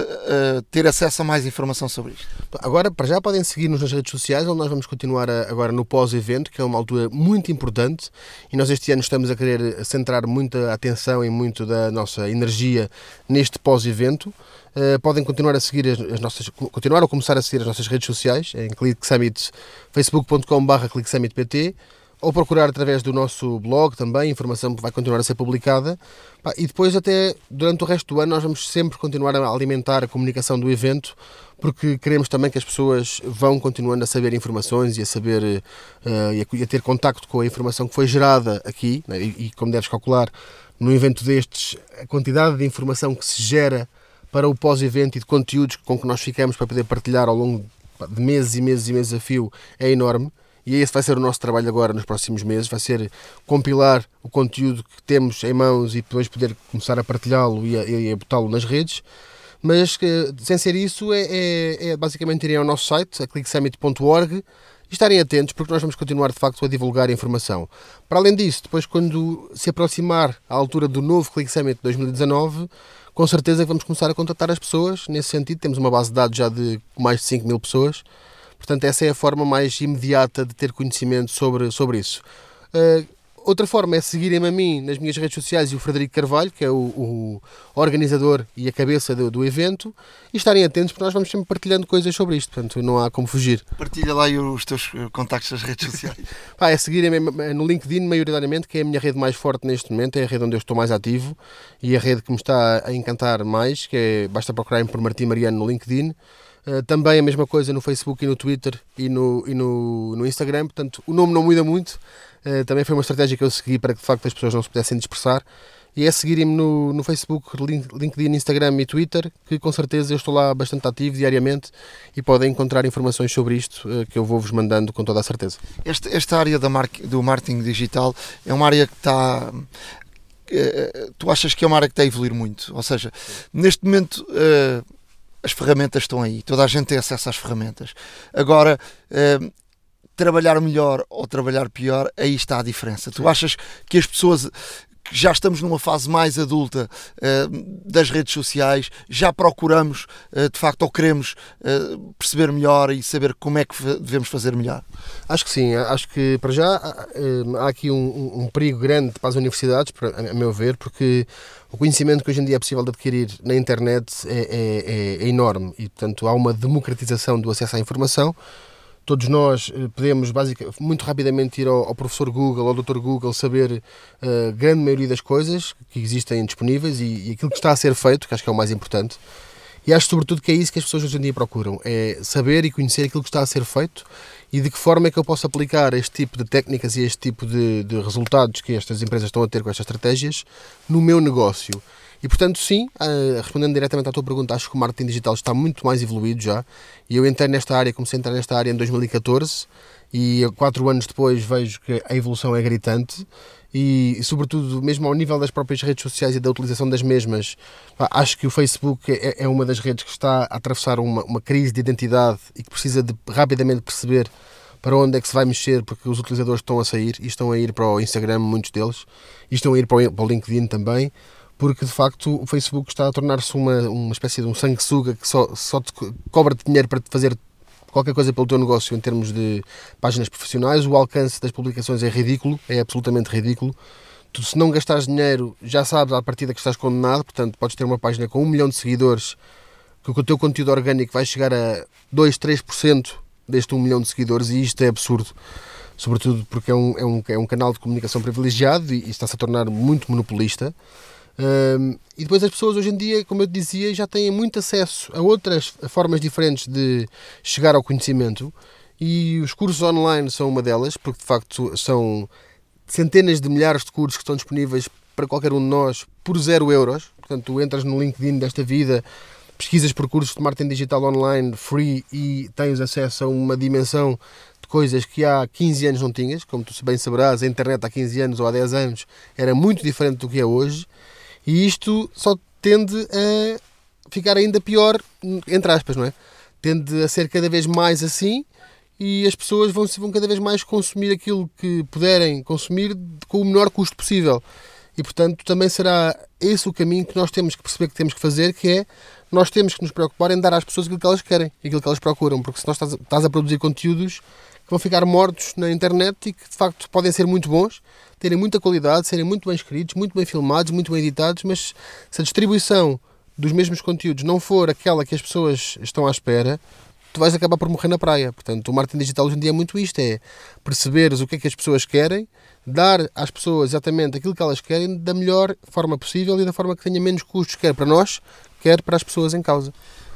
ter acesso a mais informação sobre isto? Agora, para já, podem seguir-nos nas redes sociais, onde nós vamos continuar agora no pós-evento, que é uma altura muito importante, e nós este ano estamos a querer centrar muita atenção e muito da nossa energia neste pós-evento. Uh, podem continuar a seguir as, as, nossas, continuar ou começar a seguir as nossas redes sociais em Click Summit, facebook.com.br clicksummitpt ou procurar através do nosso blog também, informação que vai continuar a ser publicada. E depois, até durante o resto do ano, nós vamos sempre continuar a alimentar a comunicação do evento, porque queremos também que as pessoas vão continuando a saber informações e a saber uh, e, a, ter contacto com a informação que foi gerada aqui. Né? E, como deves calcular, no evento destes, a quantidade de informação que se gera para o pós-evento e de conteúdos com que nós ficamos para poder partilhar ao longo de meses e meses e meses a fio é enorme. E esse vai ser o nosso trabalho agora nos próximos meses, vai ser compilar o conteúdo que temos em mãos e depois poder começar a partilhá-lo e a, a botá-lo nas redes. Mas sem ser isso, é, é, é basicamente irem ao nosso site, a clicksummit.org, e estarem atentos porque nós vamos continuar de facto a divulgar informação. Para além disso, depois quando se aproximar a altura do novo Click Summit 2019, com certeza que vamos começar a contatar as pessoas. Nesse sentido, temos uma base de dados já de mais de 5 mil pessoas. Portanto, essa é a forma mais imediata de ter conhecimento sobre, sobre isso. Uh, outra forma é seguirem-me a mim nas minhas redes sociais e o Frederico Carvalho, que é o, o organizador e a cabeça do, do, evento, e estarem atentos porque nós vamos sempre partilhando coisas sobre isto, portanto não há como fugir. Partilha lá os teus eh, contactos nas redes sociais. Pá, é seguirem-me no LinkedIn, maioritariamente, que é a minha rede mais forte neste momento, é a rede onde eu estou mais ativo e a rede que me está a encantar mais, que é, basta procurar por Martim Mariano no LinkedIn. Uh, também a mesma coisa no Facebook e no Twitter e no, e no, no Instagram, portanto o nome não muda muito, uh, também foi uma estratégia que eu segui para que de facto as pessoas não se pudessem dispersar e é seguirem-me no, no Facebook, LinkedIn, Instagram e Twitter, que com certeza eu estou lá bastante ativo diariamente e podem encontrar informações sobre isto uh, que eu vou-vos mandando com toda a certeza. Esta, esta área da mar, do marketing digital é uma área que está tu achas que é uma área que está a evoluir muito. Ou seja, neste momento uh, as ferramentas estão aí, toda a gente tem acesso às ferramentas. Agora, uh, trabalhar melhor ou trabalhar pior, aí está a diferença. Tu achas que as pessoas já estamos numa fase mais adulta uh, das redes sociais, já procuramos uh, de facto ou queremos uh, perceber melhor e saber como é que devemos fazer melhor? Acho que sim, acho que para já há aqui um, um perigo grande para as universidades, a meu ver, porque o conhecimento que hoje em dia é possível de adquirir na internet é, é, é enorme e, portanto, há uma democratização do acesso à informação. Todos nós eh, podemos, basicamente, muito rapidamente ir ao, ao professor Google, ao Dr. Google, saber a uh, grande maioria das coisas que existem disponíveis e, e aquilo que está a ser feito, que acho que é o mais importante. E acho, sobretudo, que é isso que as pessoas hoje em dia procuram: é saber e conhecer aquilo que está a ser feito e de que forma é que eu posso aplicar este tipo de técnicas e este tipo de, de resultados que estas empresas estão a ter com estas estratégias no meu negócio. E portanto, sim, uh, respondendo diretamente à tua pergunta, acho que o marketing digital está muito mais evoluído já. E eu entrei nesta área, comecei a entrar nesta área em 2014 e quatro anos depois vejo que a evolução é gritante e, e, sobretudo, mesmo ao nível das próprias redes sociais e da utilização das mesmas, acho que o Facebook é, é, uma das redes que está a atravessar uma, uma crise de identidade e que precisa de rapidamente perceber para onde é que se vai mexer, porque os utilizadores estão a sair e estão a ir para o Instagram, muitos deles, e estão a ir para o, para o LinkedIn também, porque de facto o Facebook está a tornar-se uma, uma espécie de um sanguessuga que só, só te cobra dinheiro para te fazer qualquer coisa pelo teu negócio em termos de páginas profissionais. O alcance das publicações é ridículo, é absolutamente ridículo. Tu, se não gastares dinheiro, já sabes à partida que estás condenado, portanto, podes ter uma página com um milhão de seguidores, que o teu conteúdo orgânico vai chegar a 2, 3% deste um milhão de seguidores, e isto é absurdo. Sobretudo porque é um, é um, é um canal de comunicação privilegiado e, e está-se a tornar muito monopolista. Um, e depois as pessoas hoje em dia, como eu dizia, já têm muito acesso a outras formas diferentes de chegar ao conhecimento e os cursos online são uma delas, porque de facto são centenas de milhares de cursos que estão disponíveis para qualquer um de nós por zero euros. Portanto, tu entras no LinkedIn desta vida, pesquisas por cursos de marketing digital online free e tens acesso a uma dimensão de coisas que há 15 anos não tinhas. Como tu bem saberás, a internet há 15 anos ou há 10 anos era muito diferente do que é hoje. E isto só tende a ficar ainda pior, entre aspas, não é? Tende a ser cada vez mais assim e as pessoas vão, vão cada vez mais consumir aquilo que puderem consumir com o menor custo possível. E portanto também será esse o caminho que nós temos que perceber que temos que fazer, que é nós temos que nos preocupar em dar às pessoas aquilo que elas querem, aquilo que elas procuram, porque se nós estás, a produzir conteúdos vão ficar mortos na internet e que de facto podem ser muito bons, terem muita qualidade, serem muito bem escritos, muito bem filmados, muito bem editados, mas se a distribuição dos mesmos conteúdos não for aquela que as pessoas estão à espera, tu vais acabar por morrer na praia. Portanto, o marketing digital hoje em dia é muito isto, é perceberes o que é que as pessoas querem, dar às pessoas exatamente aquilo que elas querem da melhor forma possível e da forma que tenha menos custos, quer para nós, quer para as pessoas em causa.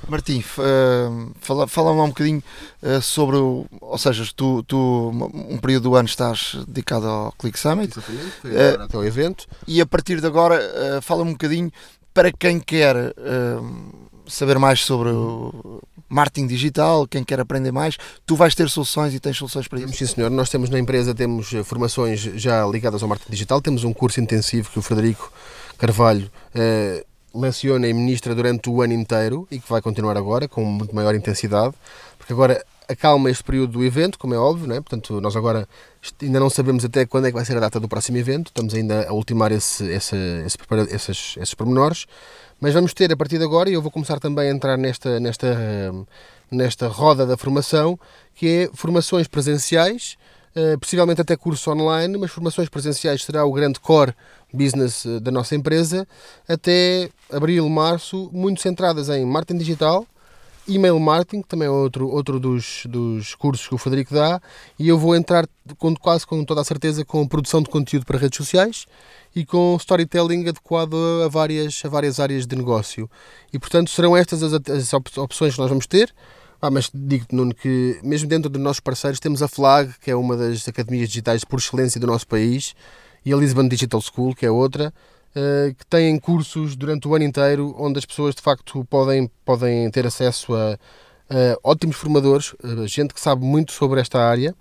Martim, uh, fala, fala um bocadinho uh, sobre, ou seja, tu, tu um período do ano estás dedicado ao Click Summit. uh, até o evento. E a partir de agora, uh, fala um bocadinho para quem quer saber mais sobre o marketing digital, quem quer aprender mais, tu vais ter soluções e tens soluções para isso. Sim, senhor. Nós temos na empresa, temos formações já ligadas ao marketing digital, temos um curso intensivo que o Frederico Carvalho leciona e ministra durante o ano inteiro e que vai continuar agora com muito maior intensidade, porque agora acalma este período do evento, como é óbvio, né? portanto nós agora ainda não sabemos até quando é que vai ser a data do próximo evento, estamos ainda a ultimar esse, esse, esse, esses, esses pormenores, mas vamos ter a partir de agora, e eu vou começar também a entrar nesta, nesta, nesta roda da formação, que é formações presenciais, possivelmente até curso online, mas formações presenciais será o grande core business eh, da nossa empresa, até abril, março, muito centradas em marketing digital, e-mail marketing, que também é outro, outro dos, dos cursos que o Frederico dá, e eu vou entrar com, quase com toda a certeza com produção de conteúdo para redes sociais e com storytelling adequado a várias, a várias áreas de negócio. E portanto serão estas as, as opções que nós vamos ter. Ah, mas digo-te, Nuno, que mesmo dentro dos nossos parceiros temos a FLAG, que é uma das academias digitais por excelência do nosso país, e a Lisbon Digital School, que é outra, uh, que têm cursos durante o ano inteiro, onde as pessoas de facto podem, podem ter acesso a, a ótimos formadores, a gente que sabe muito sobre esta área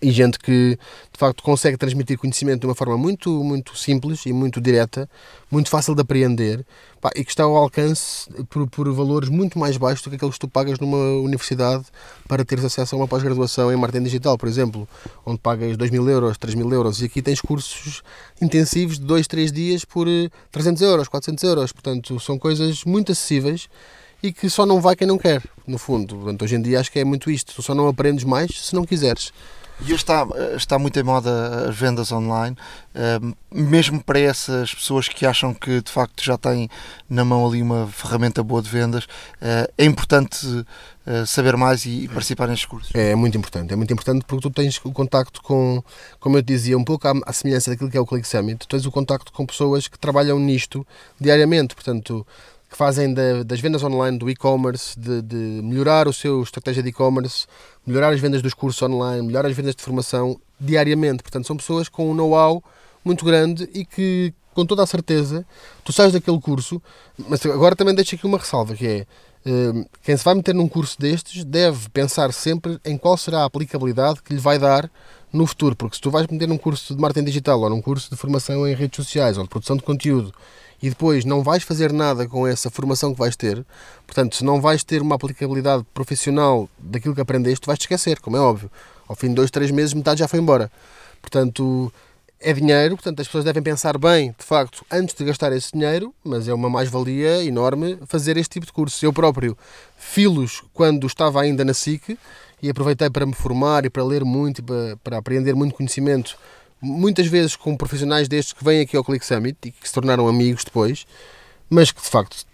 e gente que de facto consegue transmitir conhecimento de uma forma muito, muito simples e muito direta, muito fácil de apreender pá, e que está ao alcance por, por, valores muito mais baixos do que aqueles que tu pagas numa universidade para teres acesso a uma pós-graduação em marketing digital, por exemplo, onde pagas 2 mil euros, 3 mil euros e aqui tens cursos intensivos de 2, 3 dias por 300 eh, euros, 400 euros, portanto são coisas muito acessíveis e que só não vai quem não quer, no fundo. Portanto, hoje em dia acho que é muito isto, tu só não aprendes mais se não quiseres. E hoje está, está muito em moda as vendas online, ehm, mesmo para essas pessoas que acham que de facto já têm na mão ali uma ferramenta boa de vendas, eh, é importante eh, saber mais e participar nestes cursos. É, é muito importante, é muito importante porque tu tens o contacto com, como eu te dizia, um pouco à, semelhança daquilo que é o Click Summit, tu tens o contacto com pessoas que trabalham nisto diariamente, portanto que fazem da, das vendas online, do e-commerce, de, de, melhorar o seu estratégia de e-commerce, melhorar as vendas dos cursos online, melhorar as vendas de formação diariamente. Portanto, são pessoas com um know-how muito grande e que, com toda a certeza, tu sais daquele curso, mas agora também deixo aqui uma ressalva, que é, Uh, quem se vai meter num curso destes deve pensar sempre em qual será a aplicabilidade que lhe vai dar no futuro, porque se tu vais meter num curso de marketing digital ou num curso de formação em redes sociais ou de produção de conteúdo e depois não vais fazer nada com essa formação que vais ter, portanto, se não vais ter uma aplicabilidade profissional daquilo que aprendeste, vais te esquecer, como é óbvio. Ao fim de dois, três meses, metade já foi embora. Portanto, é dinheiro, portanto, as pessoas devem pensar bem, de facto, antes de gastar esse dinheiro, mas é uma mais-valia enorme fazer este tipo de cursos. Eu próprio filos quando estava ainda na SIC e aproveitei para me formar e para ler muito e para, para aprender muito conhecimento muitas vezes com profissionais destes que vêm aqui ao Click Summit e que se tornaram amigos depois, mas que de facto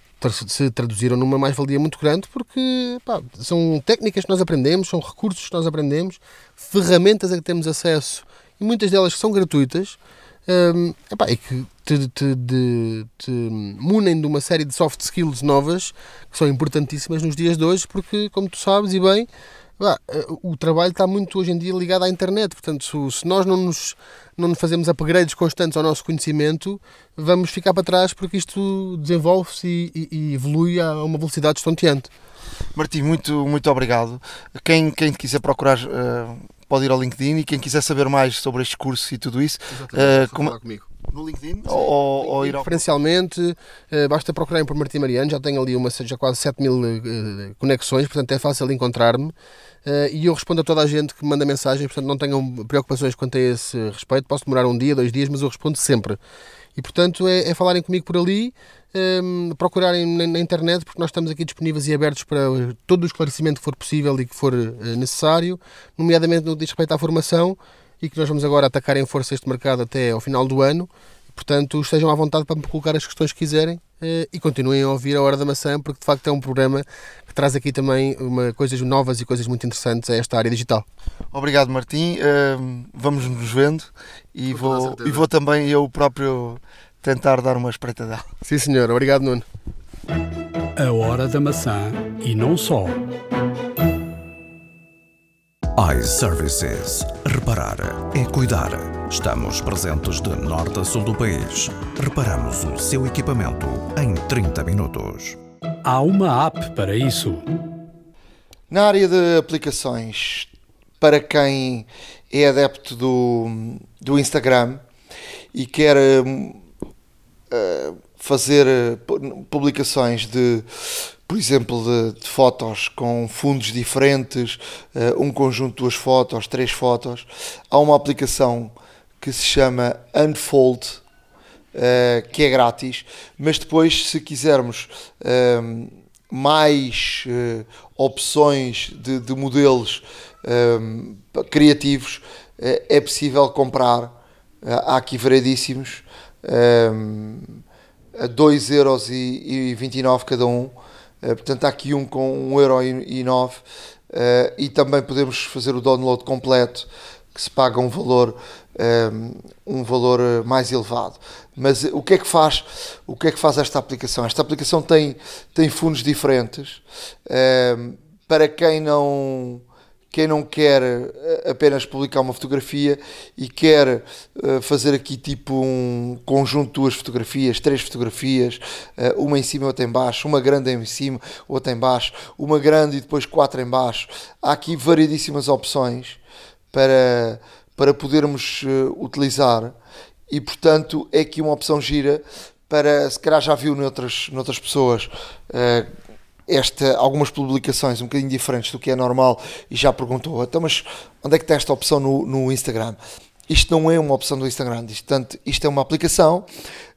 se traduziram numa mais-valia muito grande porque pá, são técnicas que nós aprendemos, são recursos que nós aprendemos, ferramentas a que temos acesso e muitas delas que são gratuitas um, epá, e que te, te, te, te munem de uma série de soft skills novas que são importantíssimas nos dias de hoje porque, como tu sabes e bem, eh, o trabalho está muito hoje em dia ligado à internet, portanto, se, nós não nos, não nos fazemos upgrades constantes ao nosso conhecimento, vamos ficar para trás porque isto desenvolve-se e, e, evolui a uma velocidade estonteante. Martim, muito, muito obrigado. Quem, quem quiser procurar uh, pode ir ao LinkedIn e quem quiser saber mais sobre este curso e tudo isso, uh, como... comigo no LinkedIn? ou, ou ir ao... Preferencialmente, uh, basta procurarem por Martim Mariano, já tenho ali uma, já quase 7 mil uh, conexões, portanto é fácil encontrar-me. E eu respondo a toda a gente que me manda mensagens, portanto não tenham preocupações quanto a esse respeito. Posso demorar um dia, dois dias, mas eu respondo sempre. E portanto é, é falarem comigo por ali, um, procurarem na, na, internet, porque nós estamos aqui disponíveis e abertos para todo o esclarecimento que for possível e que for necessário, nomeadamente no que diz respeito à formação e que nós vamos agora atacar em força este mercado até ao final do ano. Portanto, estejam à vontade para me colocar as questões que quiserem eh, e continuem a ouvir a Hora da Maçã, porque de facto é um programa que traz aqui também uma, coisas novas e coisas muito interessantes a esta área digital. Obrigado, Martim. Uh, vamos nos vendo e vou, e vou também eu próprio tentar dar uma espreitadela. Sim, senhor. Obrigado, Nuno. A Hora da Maçã e não só iServices. Reparar é cuidar. Estamos presentes de norte a sul do país. Reparamos o seu equipamento em 30 minutos. Há uma app para isso. Na área de aplicações, para quem é adepto do, do Instagram e quer uh, fazer publicações de por exemplo, de, de, fotos com fundos diferentes, uh, um conjunto de duas fotos, três fotos. Há uma aplicação que se chama Unfold, uh, que é grátis, mas depois, se quisermos uh, mais opções de, de modelos criativos, é possível comprar. há aqui variedíssimos. A 2,29€ cada um eh, portanto, há aqui um com 1,09€ uh, eh, e também podemos fazer o download completo que se paga um valor um, eh, um valor mais elevado. Mas o que é que faz? O que é que faz esta aplicação? Esta aplicação tem tem fundos diferentes um, para quem não quem não quer eh, apenas publicar uma fotografia e quer uh, fazer aqui tipo um conjunto de duas fotografias, três fotografias, uh, uma em cima e outra em baixo, uma grande em cima, outra em baixo, uma grande e depois quatro em baixo. Há aqui variedíssimas opções para, para podermos utilizar e portanto é aqui uma opção gira para, se calhar já viu noutras, noutras pessoas, esta, algumas publicações um bocadinho diferentes do que é normal e já perguntou, então, mas onde é que está esta opção no, no Instagram? Isto não é uma opção do Instagram, isto, isto é uma aplicação,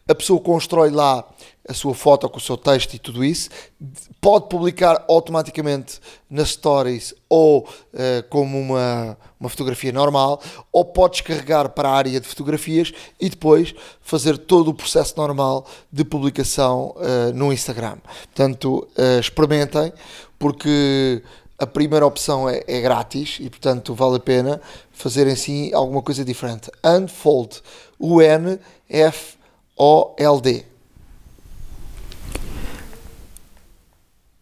a pessoa constrói lá a sua foto com o seu texto e tudo isso, pode publicar automaticamente nas stories ou uh, como uma, uma fotografia normal, ou pode descarregar para a área de fotografias e depois fazer todo o processo normal de publicação uh, no Instagram. Portanto, uh, experimentem, porque a primeira opção é, é, grátis e, portanto, vale a pena fazerem assim alguma coisa diferente. Unfold, U-N-F-O-L-D.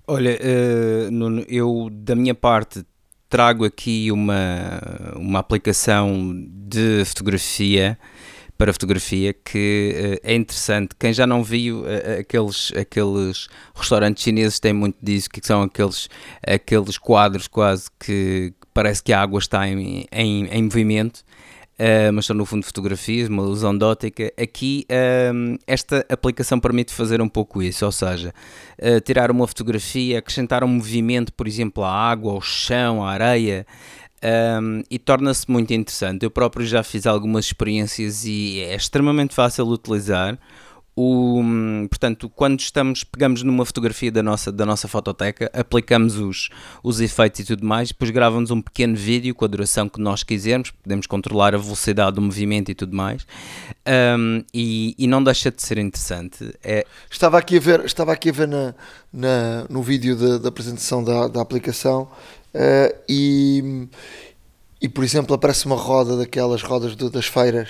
Olha, uh, Nuno, eu da minha parte trago aqui uma, uma aplicação de fotografia para fotografia que uh, é interessante. Quem já não viu uh, aqueles, aqueles restaurantes chineses tem muito disso, que são aqueles, aqueles quadros quase que parece que a água está em, em, em movimento. Uh, mas são no fundo fotografias, uma ilusão de ótica. Aqui uh, esta aplicação permite fazer um pouco isso, ou seja, uh, tirar uma fotografia, acrescentar um movimento, por exemplo, à água, ao chão, à areia, um, e torna-se muito interessante. Eu próprio já fiz algumas experiências e é extremamente fácil de utilizar. O, portanto, quando estamos, pegamos numa fotografia da nossa, da nossa fototeca, aplicamos os, os efeitos e tudo mais, depois gravamos um pequeno vídeo com a duração que nós quisermos, podemos controlar a velocidade do movimento e tudo mais, um, e, e, não deixa de ser interessante. É... Estava aqui a ver, estava aqui a ver na, na no vídeo da, da apresentação da, da aplicação uh, e, e, por exemplo, aparece uma roda daquelas rodas do, das feiras.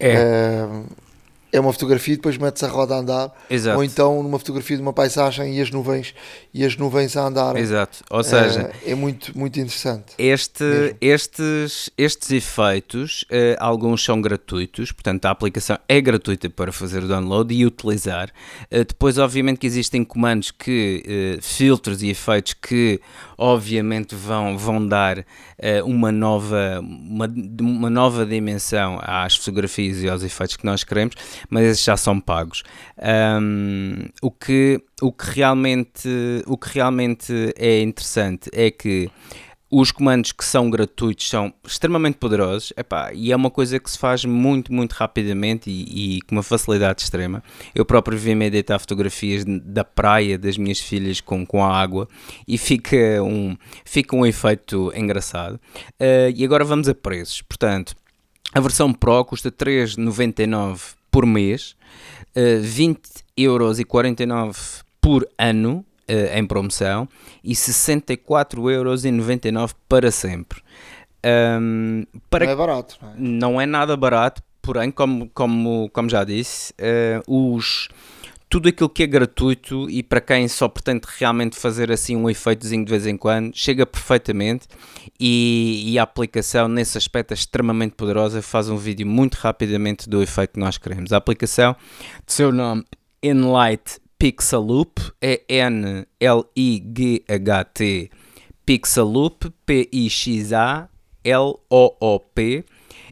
É. Uh, é uma fotografia e depois metes a roda a andar. Exato. Ou então numa fotografia de uma paisagem e as nuvens, e as nuvens a andar. Exato. Ou seja, é, é muito, muito interessante. Este, estes, estes efeitos, uh, alguns são gratuitos, portanto a aplicação é gratuita para fazer o download e utilizar. Uh, depois, obviamente, que existem comandos que, uh, filtros e efeitos que obviamente vão, vão dar uma, nova, uma, uma nova dimensão às fotografias e aos efeitos que nós queremos, mas esses já são pagos. Um, o, que, o, que realmente, o que realmente é interessante é que os comandos que são gratuitos são extremamente poderosos epá, e é uma coisa que se faz muito, muito rapidamente e, e com uma facilidade extrema. Eu próprio vi-me editar fotografias da praia das minhas filhas com, com a água e fica um, fica um efeito engraçado. Uh, e agora vamos a preços. Portanto, a versão Pro custa 3,99 por mês, uh, 20,49€ por ano uh, em promoção e 64,99€ para sempre. Um, para não é barato, não é? Não é nada barato, porém, como, como, como já disse, uh, os, tudo aquilo que é gratuito e para quem só pretende realmente fazer assim um efeitozinho de vez em quando, chega perfeitamente e, e, a aplicação nesse aspecto é extremamente poderosa, faz um vídeo muito rapidamente do efeito que nós queremos. A aplicação de seu nome Enlight Pixaloop, é N-L-I-G-H-T, Pixaloop, P-I-X-A-L-O-O-P,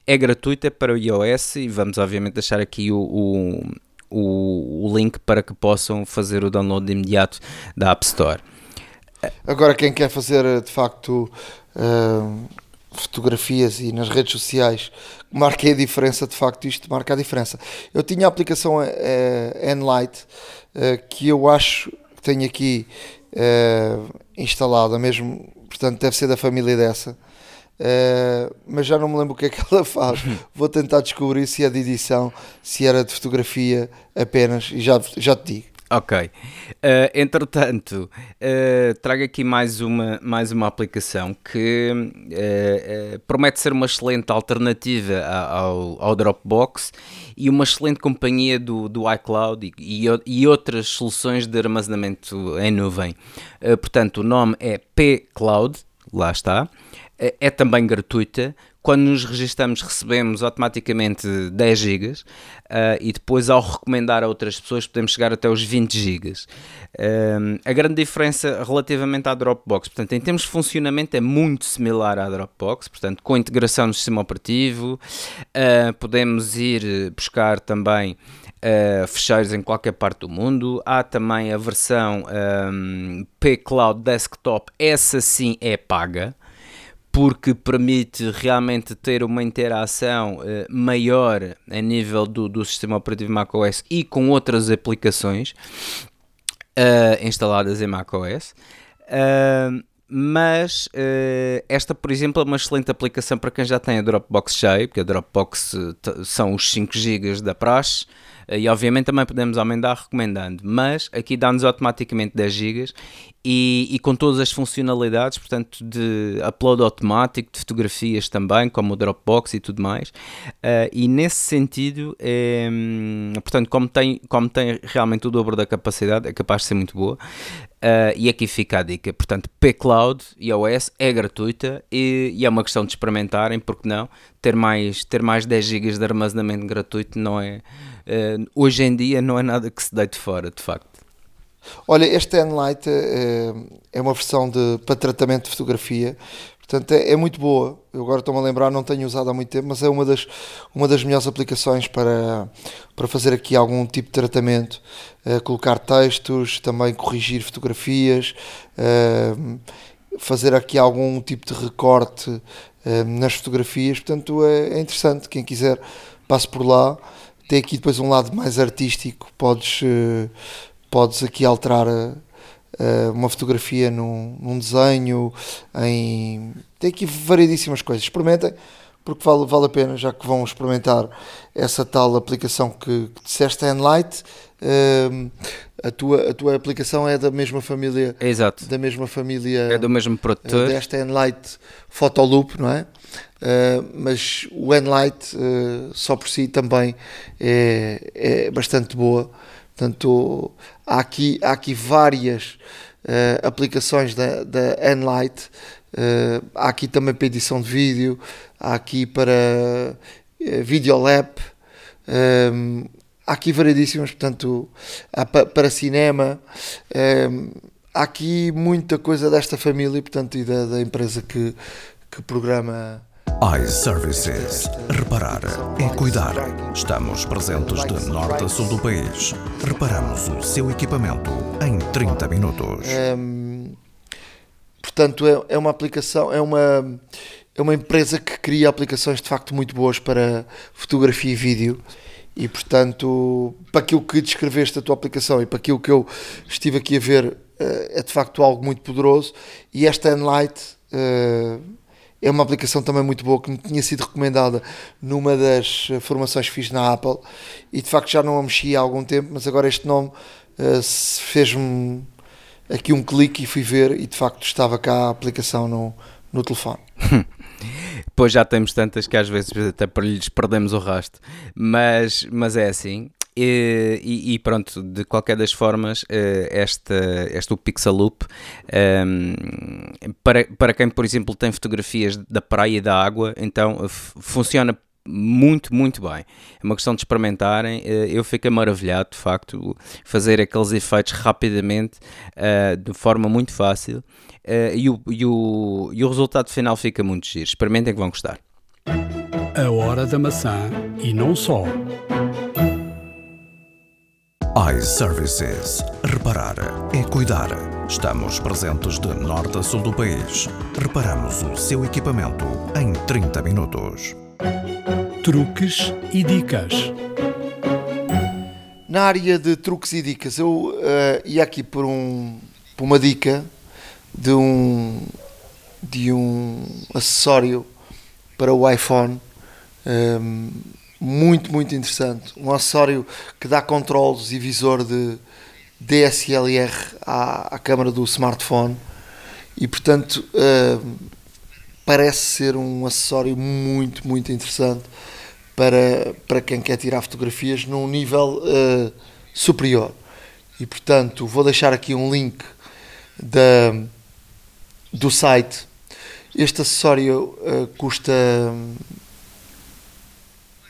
é gratuita para o iOS e vamos obviamente deixar aqui o, o, o, o link para que possam fazer o download de imediato da App Store. Agora, quem quer fazer de facto uh, fotografias e nas redes sociais, marca a diferença, de facto, isto marca a diferença. Eu tinha a aplicação uh, Enlight uh, que eu acho que tenho aqui instalada mesmo, portanto, deve ser da família dessa. Uh, mas já não me lembro o que é que ela faz. Vou tentar descobrir se é de edição, se era de fotografia apenas, e já, já te digo. Ok. Uh, entretanto, uh, trago aqui mais uma, mais uma aplicação que uh, promete ser uma excelente alternativa ao, ao, Dropbox e uma excelente companhia do, do iCloud e, e, e outras soluções de armazenamento em nuvem. portanto, o nome é P-Cloud, lá está. É também gratuita, quando nos registramos recebemos automaticamente 10 GB uh, e depois ao recomendar a outras pessoas podemos chegar até os 20 GB. Uh, a grande diferença relativamente à Dropbox, portanto em termos de funcionamento é muito similar à Dropbox, portanto com integração no sistema operativo, uh, podemos ir buscar também Uh, fecheiros em qualquer parte do mundo. Há também a versão um, P Cloud Desktop, essa sim é paga porque permite realmente ter uma interação uh, maior a nível do, do sistema operativo macOS e com outras aplicações uh, instaladas em macOS. Uh, mas esta, por exemplo, é uma excelente aplicação para quem já tem a Dropbox cheia, porque a Dropbox são os 5 GB da praxe, E obviamente também podemos aumentar recomendando, mas aqui dá-nos automaticamente 10 GB e, e, com todas as funcionalidades, portanto, de upload automático de fotografias também, como o Dropbox e tudo mais. Uh, e nesse sentido, é, portanto, como tem, como tem realmente o dobro da capacidade, é capaz de ser muito boa. Uh, e aqui fica a dica. Portanto, P-Cloud iOS é gratuita e, e, é uma questão de experimentarem, porque não? Ter mais, ter mais 10 GB de armazenamento gratuito não é. Uh, hoje em dia não é nada que se deite fora, de facto. Olha, este Enlight é, é uma versão de, para tratamento de fotografia, portanto é, é muito boa. Eu agora estou-me a lembrar, não tenho usado há muito tempo, mas é uma das, uma das melhores aplicações para, para fazer aqui algum tipo de tratamento, uh, colocar textos, também corrigir fotografias, uh, fazer aqui algum tipo de recorte nas fotografias. Portanto, é, é, interessante. Quem quiser, passe por lá. Tem aqui depois um lado mais artístico, podes podes aqui alterar uh, uma fotografia num, num, desenho, em... tem aqui variedíssimas coisas. Experimentem, porque vale, vale a pena, já que vão experimentar essa tal aplicação que, que disseste, Enlight. Uh, a, tua, a tua aplicação é da mesma família. Exato. Da mesma família. É do mesmo produtor. Desta Enlight Photoloop, não é? Uh, mas o Enlight uh, só por si também é, é bastante boa. Portanto, há aqui, há aqui várias uh, aplicações da, da Enlight. Há aqui também para edição de vídeo, há aqui para uh, Videolab, um, há aqui variedíssimas, portanto, há pa, para cinema. Um, há aqui muita coisa desta família, portanto, e da, da empresa que, que programa iServices. Reparar é cuidar. Estamos presentes de norte a sul do país. Reparamos o seu equipamento em 30 minutos. Hum, portanto, é, é uma aplicação, é uma, é uma empresa que cria aplicações de facto muito boas para fotografia e vídeo. E portanto, para aquilo que descreveste a tua aplicação e para aquilo que eu estive aqui a ver, eh, é de facto algo muito poderoso. E esta Enlight eh, é uma aplicação também muito boa que me tinha sido recomendada numa das eh, formações que fiz na Apple e de facto já não a mexi há algum tempo, mas agora este nome uh, fez-me aqui um clique e fui ver e de facto estava cá a aplicação no, no telefone. Pois já temos tantas que às vezes até lhes perdemos o rastro, mas, mas é assim. E, e, pronto, de qualquer das formas, eh, esta, esta Pixel Loop, um, ehm, para, para quem, por exemplo, tem fotografias da praia e da água, então funciona muito, muito bem. É uma questão de experimentarem. Eh, eu fiquei maravilhado, de facto, fazer aqueles efeitos rapidamente, de forma muito fácil. E, o, e, o, e o resultado final fica muito giro. Experimentem que vão gostar. A hora da maçã e não só iServices. Reparar é cuidar. Estamos presentes de norte a sul do país. Reparamos o seu equipamento em 30 minutos. Truques e dicas. Na área de truques e dicas, eu uh, ia aqui por, um, por uma dica de um, de um acessório para o iPhone. Um, muito, muito interessante. Um acessório que dá controles e visor de DSLR à, à câmara do smartphone e, portanto, uh, parece ser um acessório muito, muito interessante para, para quem quer tirar fotografias num nível uh, superior. E, portanto, vou deixar aqui um link da, do site. Este acessório uh, custa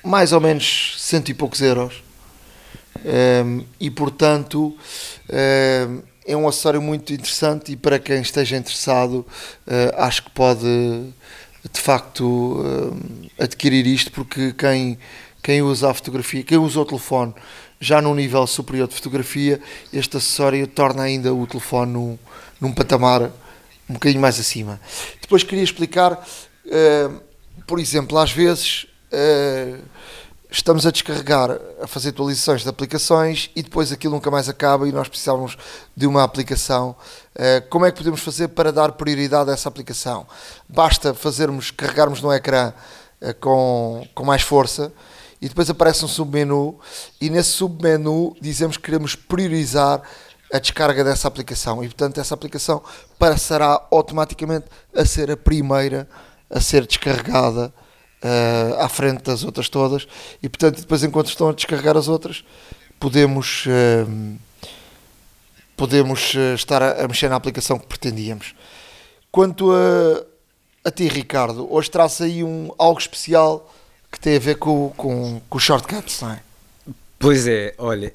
mais ou menos cento e poucos euros. Um, ehm, e portanto um, ehm, é um acessório muito interessante e para quem esteja interessado uh, acho que pode de facto uh, adquirir isto porque quem, quem usa a fotografia, quem usa o telefone já num nível superior de fotografia, este acessório torna ainda o telefone num, num patamar um bocadinho mais acima. Depois queria explicar, uh, por exemplo, às vezes uh, estamos a descarregar, a fazer atualizações de aplicações e depois aquilo nunca mais acaba e nós precisamos de uma aplicação. Uh, como é que podemos fazer para dar prioridade a essa aplicação? Basta fazermos, carregarmos no ecrã uh, com, com mais força e depois aparece um submenu e nesse submenu dizemos que queremos priorizar a descarga dessa aplicação e portanto essa aplicação passará automaticamente a ser a primeira a ser descarregada uh, à frente das outras todas e portanto depois enquanto estão a descarregar as outras podemos uh, podemos uh, estar a, a, mexer na aplicação que pretendíamos quanto a, a ti Ricardo hoje traz aí um, algo especial que tem a ver com, com, com os shortcuts não é? Pois é, olha,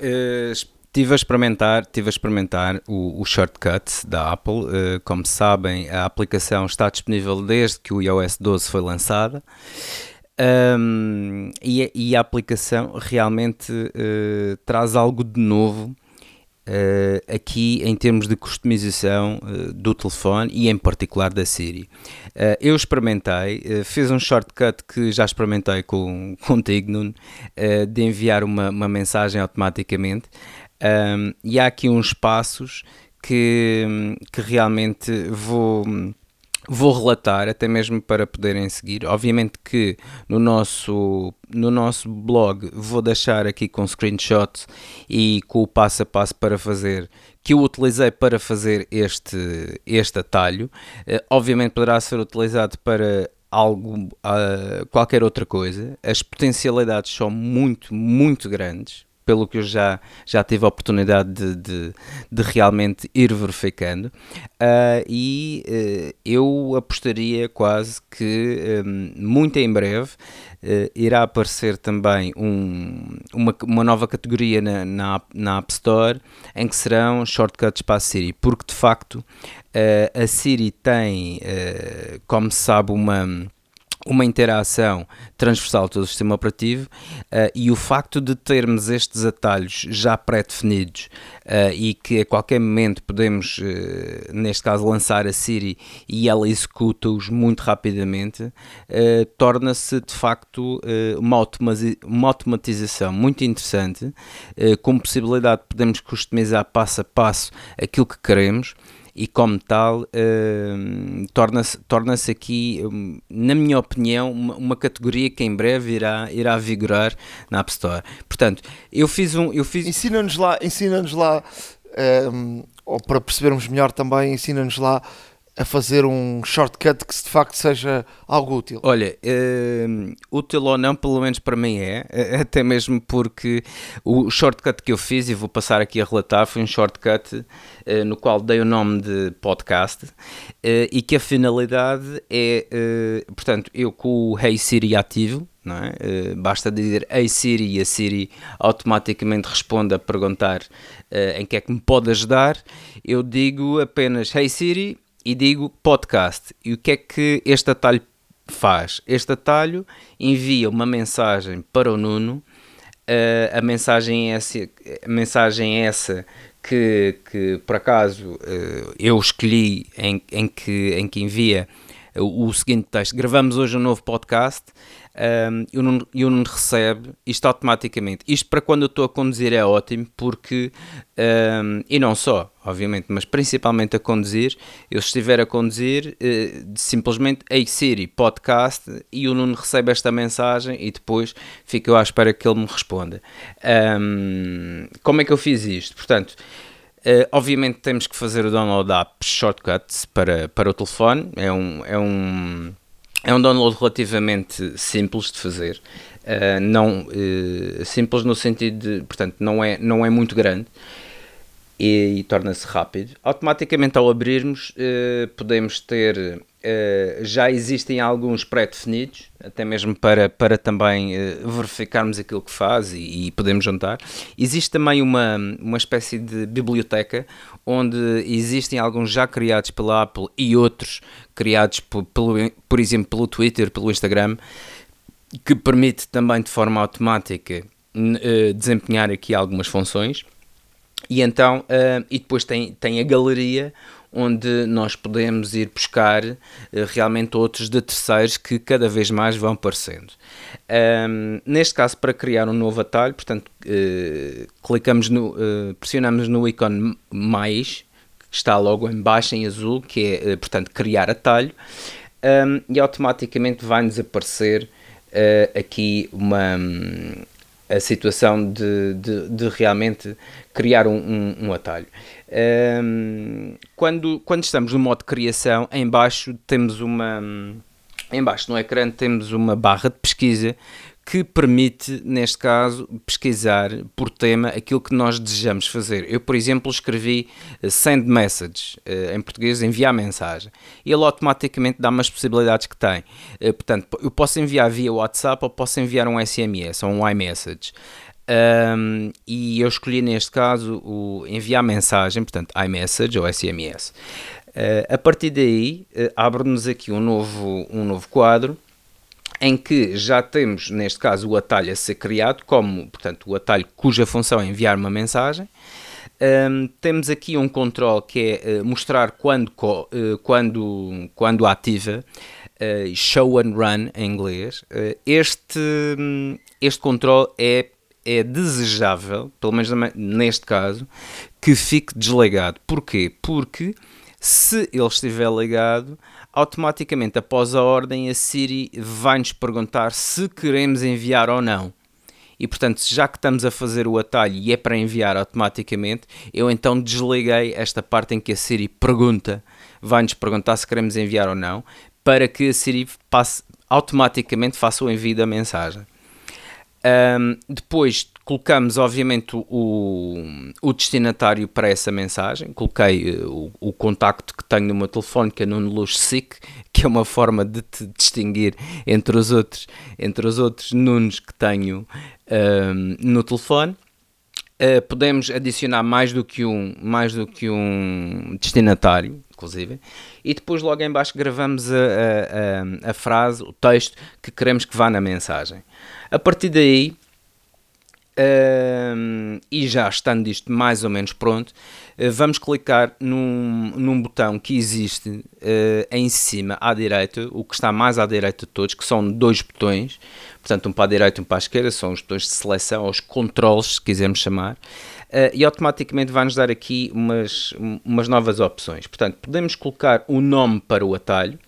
Estive a experimentar, tive a experimentar o, o shortcut da Apple. Uh, como sabem, a aplicação está disponível desde que o iOS 12 foi lançada. Um, e, e, a aplicação realmente uh, traz algo de novo uh, aqui em termos de customização do telefone e em particular da Siri. Eu experimentei, fiz um shortcut que já experimentei com, contigo, Nuno, de enviar uma, uma mensagem automaticamente. Um, e há aqui uns passos que, que realmente vou vou relatar até mesmo para poderem seguir. Obviamente que no nosso, no nosso blog vou deixar aqui com screenshot e com o passo a passo para fazer que eu utilizei para fazer este, este atalho. Uh, obviamente poderá ser utilizado para algo, uh, qualquer outra coisa. As potencialidades são muito, muito grandes pelo que eu já, já tive a oportunidade de, de, de realmente ir verificando. Uh, e uh, eu apostaria quase que um, muito em breve uh, irá aparecer também um, uma, uma nova categoria na, na, na, App Store em que serão shortcuts para a Siri, porque de facto a Siri tem, como se sabe, uma uma interação transversal todo o sistema operativo uh, e o facto de termos estes atalhos já pré-definidos uh, e que a qualquer momento podemos, uh, neste caso, lançar a Siri e ela executa-os muito rapidamente, torna-se de facto uma, uma, automatização muito interessante, com possibilidade de podermos customizar passo a passo aquilo que queremos e como tal uh, torna-se torna aqui, um, na minha opinião, uma, uma, categoria que em breve irá, irá vigorar na App Store. Portanto, eu fiz um... Eu fiz... Ensina-nos lá, ensina-nos lá, um, ou para percebermos melhor também, ensina-nos lá a fazer um shortcut que de facto seja algo útil? Olha, uh, útil ou não, pelo menos para mim é, até mesmo porque o shortcut que eu fiz, e vou passar aqui a relatar, foi um shortcut uh, no qual dei o nome de podcast uh, e que a finalidade é, portanto, eu com o Hey Siri ativo, é? Basta dizer Hey Siri e a Siri automaticamente responde a perguntar uh, em que é que me pode ajudar. Eu digo apenas Hey Siri e digo podcast. E o que é que este atalho faz? Este atalho envia uma mensagem para o Nuno. Uh, a mensagem é essa, a mensagem é essa que, que por acaso uh, eu escolhi em, em, que, em que envia o, o seguinte texto: Gravamos hoje um novo podcast um, e, o Nuno, recebe isto automaticamente. Isto para quando eu estou a conduzir é ótimo, porque, um, e não só, obviamente, mas principalmente a conduzir, eu estiver a conduzir, uh, simplesmente Hey Siri, podcast, e o Nuno recebe esta mensagem e depois fico eu à espera que ele me responda. Um, como é que eu fiz isto? Portanto, Uh, obviamente temos que fazer o download da app Shortcuts para, para o telefone, é um, é um é um download relativamente simples de fazer, uh, não uh, simples no sentido de, portanto, não é, não é muito grande e, e torna-se rápido. Automaticamente ao abrirmos uh, podemos ter Uh, já existem alguns pré-definidos, até mesmo para, para também uh, verificarmos aquilo que faz e, e, podemos juntar. Existe também uma, uma espécie de biblioteca onde existem alguns já criados pela Apple e outros criados por, pelo, por exemplo pelo Twitter, pelo Instagram, que permite também de forma automática uh, desempenhar aqui algumas funções. E então, e depois tem, tem a galeria onde nós podemos ir buscar uh, realmente outros de terceiros que cada vez mais vão aparecendo. Um, neste caso, para criar um novo atalho, portanto, uh, clicamos no, uh, pressionamos no ícone mais, que está logo em baixo em azul, que é, portanto, criar atalho, um, e automaticamente vai-nos aparecer uh, aqui uma a situação de, de, de, realmente criar um, um, um atalho. Um, quando, quando estamos no modo de criação, em baixo temos uma em baixo no ecrã temos uma barra de pesquisa que permite, neste caso, pesquisar por tema aquilo que nós desejamos fazer. Eu, por exemplo, escrevi eh, send message, eh, em português, enviar mensagem. Ele automaticamente dá-me as possibilidades que tem. Eh, portanto, eu posso enviar via WhatsApp ou posso enviar um SMS ou um iMessage. Um, e eu escolhi neste caso o enviar mensagem, portanto, iMessage ou SMS. Uh, a partir daí, uh, abre-nos aqui um novo, um novo quadro em que já temos, neste caso, o atalho a ser criado, como, portanto, o atalho cuja função é enviar uma mensagem. Um, temos aqui um controle que é uh, mostrar quando, uh, quando, quando ativa, uh, show and run em inglês. este, este controle é, é desejável, pelo menos neste caso, que fique desligado. Porquê? Porque se ele estiver ligado, automaticamente após a ordem a Siri vai-nos perguntar se queremos enviar ou não. E portanto, já que estamos a fazer o atalho e é para enviar automaticamente, eu então desliguei esta parte em que a Siri pergunta, vai-nos perguntar se queremos enviar ou não, para que a Siri passe, automaticamente faça o envio da mensagem. Um, depois colocamos, obviamente, o, o, destinatário para essa mensagem. Coloquei uh, o, o, contacto que tenho no meu telefone, que é Nuno Luz SIC, que é uma forma de te distinguir entre os outros, entre os outros Nunos que tenho um, no telefone. Uh, podemos adicionar mais do que um, mais do que um destinatário, inclusive, e depois logo em baixo gravamos a, a, a frase, o texto que queremos que vá na mensagem. A partir daí, uh, e já estando isto mais ou menos pronto, uh, vamos clicar num, num botão que existe uh, em cima à direita, o que está mais à direita de todos, que são dois botões, portanto um para a direita e um para a esquerda, são os botões de seleção, os controles, se quisermos chamar, Uh, e automaticamente vai-nos dar aqui umas, umas novas opções. Portanto, podemos colocar o nome para o atalho,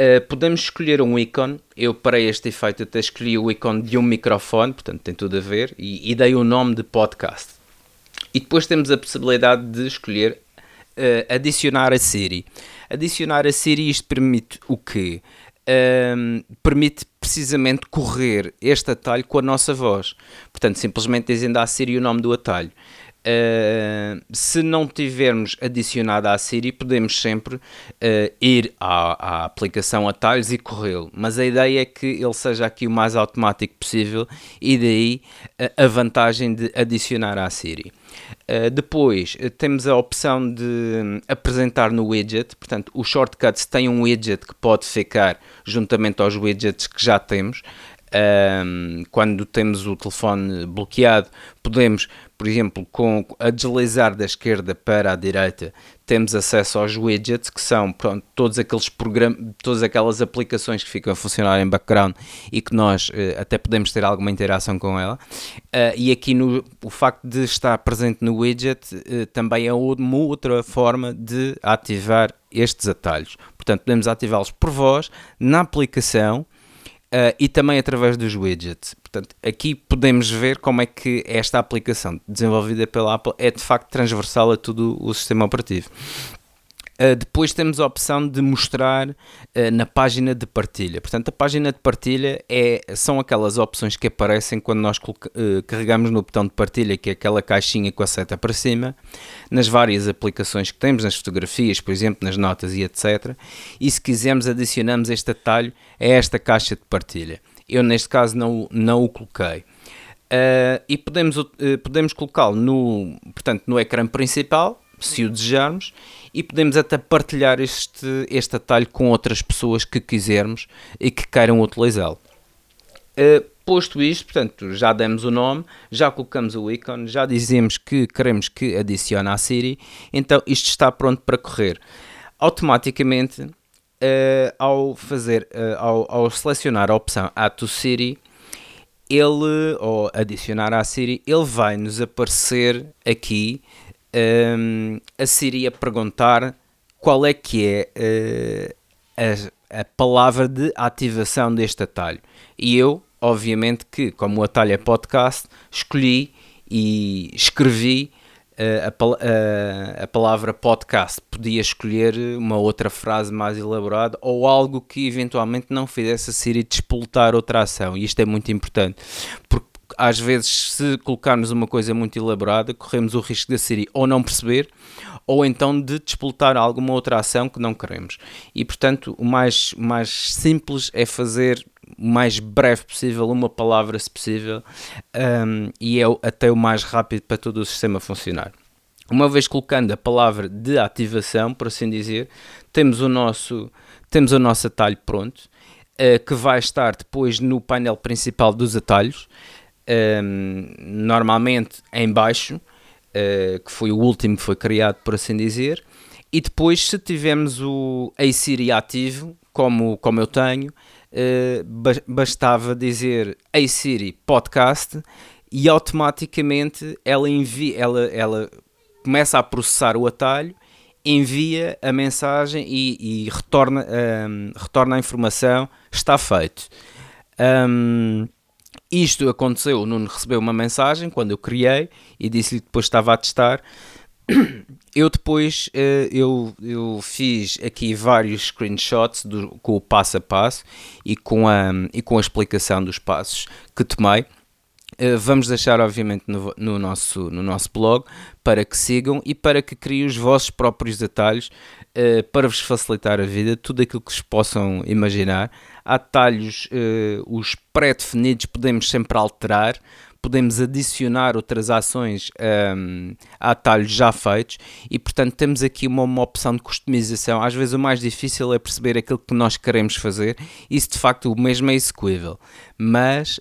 Uh, podemos escolher um ícone. Eu, para este efeito, até escolhi o ícone de um microfone, portanto tem tudo a ver, e, e dei o nome de podcast. E depois temos a possibilidade de escolher uh, adicionar a Siri. Adicionar a Siri, isto permite o quê? Uh, permite precisamente correr este atalho com a nossa voz. Portanto, simplesmente dizendo à Siri o nome do atalho. Uh, se não tivermos adicionado à Siri, podemos sempre uh, ir à, à, aplicação Atalhos e corrê-lo. Mas a ideia é que ele seja aqui o mais automático possível e daí uh, a vantagem de adicionar à Siri. depois temos a opção de um, apresentar no widget, portanto, o shortcuts tem um widget que pode ficar juntamente aos widgets que já temos. Um, quando temos o telefone bloqueado, podemos por exemplo, com a deslizar da esquerda para a direita, temos acesso aos widgets, que são pronto, todos aqueles programas, todas aquelas aplicações que ficam a funcionar em background e que nós eh, até podemos ter alguma interação com ela. Uh, e aqui no, o facto de estar presente no widget uh, também é uma outra forma de ativar estes atalhos. Portanto, podemos ativá-los por voz, na aplicação, Uh, e também através dos widgets. Portanto, aqui podemos ver como é que esta aplicação desenvolvida pela Apple é de facto transversal a todo o sistema operativo. Uh, depois temos a opção de mostrar uh, na página de partilha. Portanto, a página de partilha é, são aquelas opções que aparecem quando nós uh, carregamos no botão de partilha, que é aquela caixinha com a seta para cima, nas várias aplicações que temos, nas fotografias, por exemplo, nas notas e etc. E se quisermos, adicionamos este atalho a esta caixa de partilha. Eu, neste caso, não, não o coloquei. e podemos, podemos colocá-lo no, portanto, no ecrã principal, se o desejarmos, e podemos até partilhar este, este atalho com outras pessoas que quisermos e que queiram utilizá-lo. Uh, posto isto, portanto, já demos o nome, já colocamos o ícone, já dizemos que queremos que adicione à Siri, então isto está pronto para correr. Automaticamente, uh, ao fazer, uh, ao, ao, selecionar a opção Add to Siri, ele, ou adicionar à Siri, ele vai nos aparecer aqui um, a Siri a perguntar qual é que é uh, a palavra de ativação deste atalho. E eu, obviamente que, como o atalho é podcast, escolhi e escrevi uh, a, uh, a, palavra podcast. Podia escolher uma outra frase mais elaborada ou algo que eventualmente não fizesse a Siri despoltar outra ação. E isto é muito importante, porque às vezes, se colocarmos uma coisa muito elaborada, corremos o risco da Siri ou não perceber ou então de despoltar alguma outra ação que não queremos. E portanto, o mais, mais simples é fazer o mais breve possível uma palavra, se possível, um, e é até o mais rápido para todo o sistema funcionar. Uma vez colocando a palavra de ativação, por assim dizer, temos o nosso, temos o nosso atalho pronto, uh, que vai estar depois no painel principal dos atalhos, um, normalmente em baixo, uh, que foi o último que foi criado, por assim dizer, e depois se tivermos o A-Siri ativo, como, como eu tenho, uh, bastava dizer Hey Siri Podcast e automaticamente ela envia, ela, ela começa a processar o atalho, envia a mensagem e, e retorna, um, retorna a informação, está feito. Um, isto aconteceu, o Nuno recebeu uma mensagem quando eu criei e disse-lhe que depois estava a testar eu depois uh, eu, eu fiz aqui vários screenshots do, com o passo a passo e com a, e com a explicação dos passos que tomei. Uh, vamos deixar, obviamente, no, no, nosso, no nosso blog para que sigam e para que criem os vossos próprios atalhos uh, para vos facilitar a vida, tudo aquilo que vos possam imaginar. Atalhos, os pré-definidos, podemos sempre alterar podemos adicionar outras ações um, a atalhos já feitos e, portanto, temos aqui uma, uma, opção de customização. Às vezes, o mais difícil é perceber aquilo que nós queremos fazer se de facto o mesmo é execuível. Mas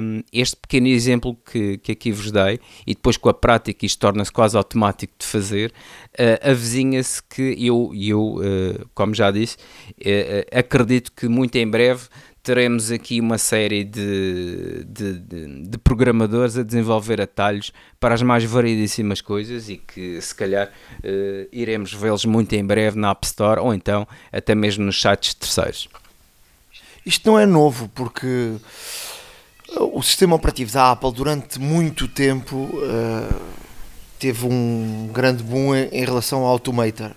um, este pequeno exemplo que, que aqui vos dei e depois com a prática isto torna-se quase automático de fazer, uh, avizinha-se que eu, eu uh, como já disse, uh, acredito que muito em breve teremos aqui uma série de, de, de, programadores a desenvolver atalhos para as mais variedíssimas coisas e que se calhar uh, iremos vê-los muito em breve na App Store ou então até mesmo nos sites terceiros. Isto não é novo porque o sistema operativo da Apple durante muito tempo uh, teve um grande boom em, em relação ao Automator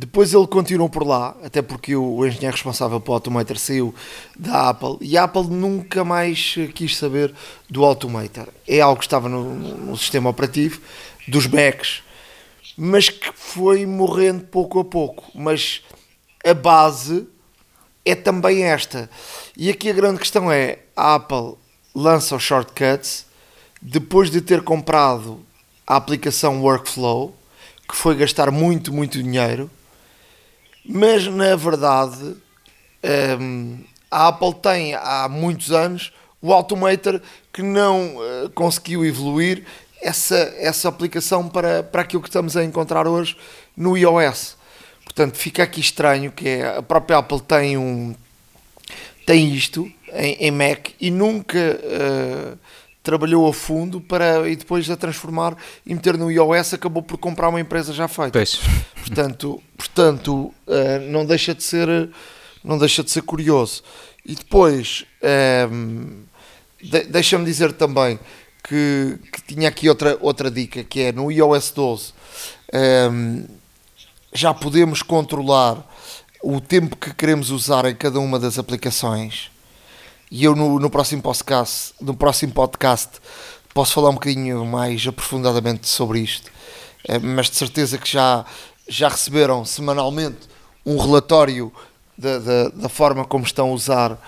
depois ele continuou por lá, até porque o engenheiro responsável pelo Automator saiu da Apple e a Apple nunca mais quis saber do Automator. É algo que estava no, no sistema operativo, dos Macs, mas que foi morrendo pouco a pouco. Mas a base é também esta. E aqui a grande questão é: a Apple lança os shortcuts depois de ter comprado a aplicação Workflow, que foi gastar muito, muito dinheiro mas na verdade um, a Apple tem há muitos anos o Automator que não uh, conseguiu evoluir essa, essa aplicação para, para aquilo que estamos a encontrar hoje no iOS. Portanto, fica aqui estranho que é, a própria Apple tem um tem isto em, em Mac e nunca uh, trabalhou a fundo para e depois a transformar e meter no iOS acabou por comprar uma empresa já feita. Pois. Portanto, portanto uh, não deixa de ser não deixa de ser curioso. E depois um, ehm, de, deixa-me dizer também que, que, tinha aqui outra, outra dica que é no iOS 12 um, ehm, já podemos controlar o tempo que queremos usar em cada uma das aplicações e eu no, no, próximo podcast, no próximo podcast posso falar um bocadinho mais aprofundadamente sobre isto, eh, mas de certeza que já, já receberam semanalmente um relatório da, da, da forma como estão a usar uh,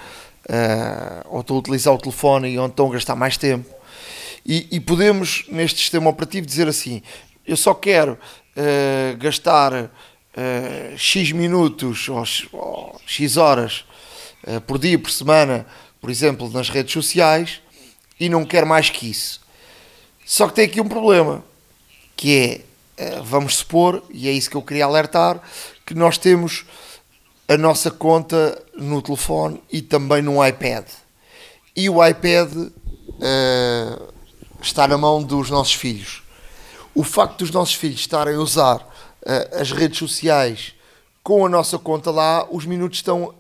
ou estão a utilizar o telefone e onde estão a gastar mais tempo. E, e podemos, neste sistema operativo, dizer assim: eu só quero uh, gastar uh, X minutos ou, ou X horas por dia, por semana, por exemplo, nas redes sociais e não quer mais que isso. Só que tem aqui um problema, que é, eh, vamos supor, e é isso que eu queria alertar, que nós temos a nossa conta no telefone e também no iPad. E o iPad uh, está na mão dos nossos filhos. O facto dos nossos filhos estarem a usar uh, as redes sociais com a nossa conta lá, os minutos estão uh,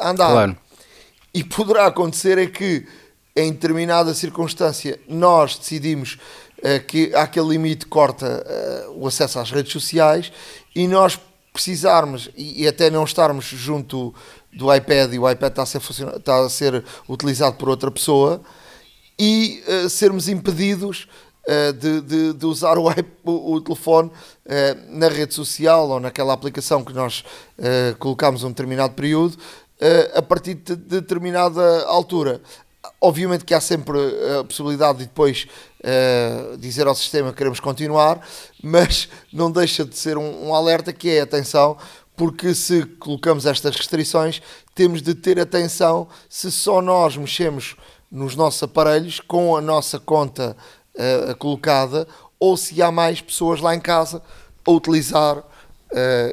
a andar. Claro. E poderá acontecer é que, em determinada circunstância, nós decidimos uh, que aquele limite corta uh, o acesso às redes sociais e nós precisarmos e, e, até não estarmos junto do iPad e o iPad está a ser, está a ser utilizado por outra pessoa e uh, sermos impedidos de, de, de, usar o, o, o telefone uh, na rede social ou naquela aplicação que nós colocamos um determinado período a partir de determinada altura. Obviamente que há sempre a possibilidade de depois uh, dizer ao sistema que queremos continuar, mas não deixa de ser um, um, alerta que é atenção, porque se colocamos estas restrições, temos de ter atenção se só nós mexemos nos nossos aparelhos com a nossa conta uh, colocada ou se há mais pessoas lá em casa a utilizar uh,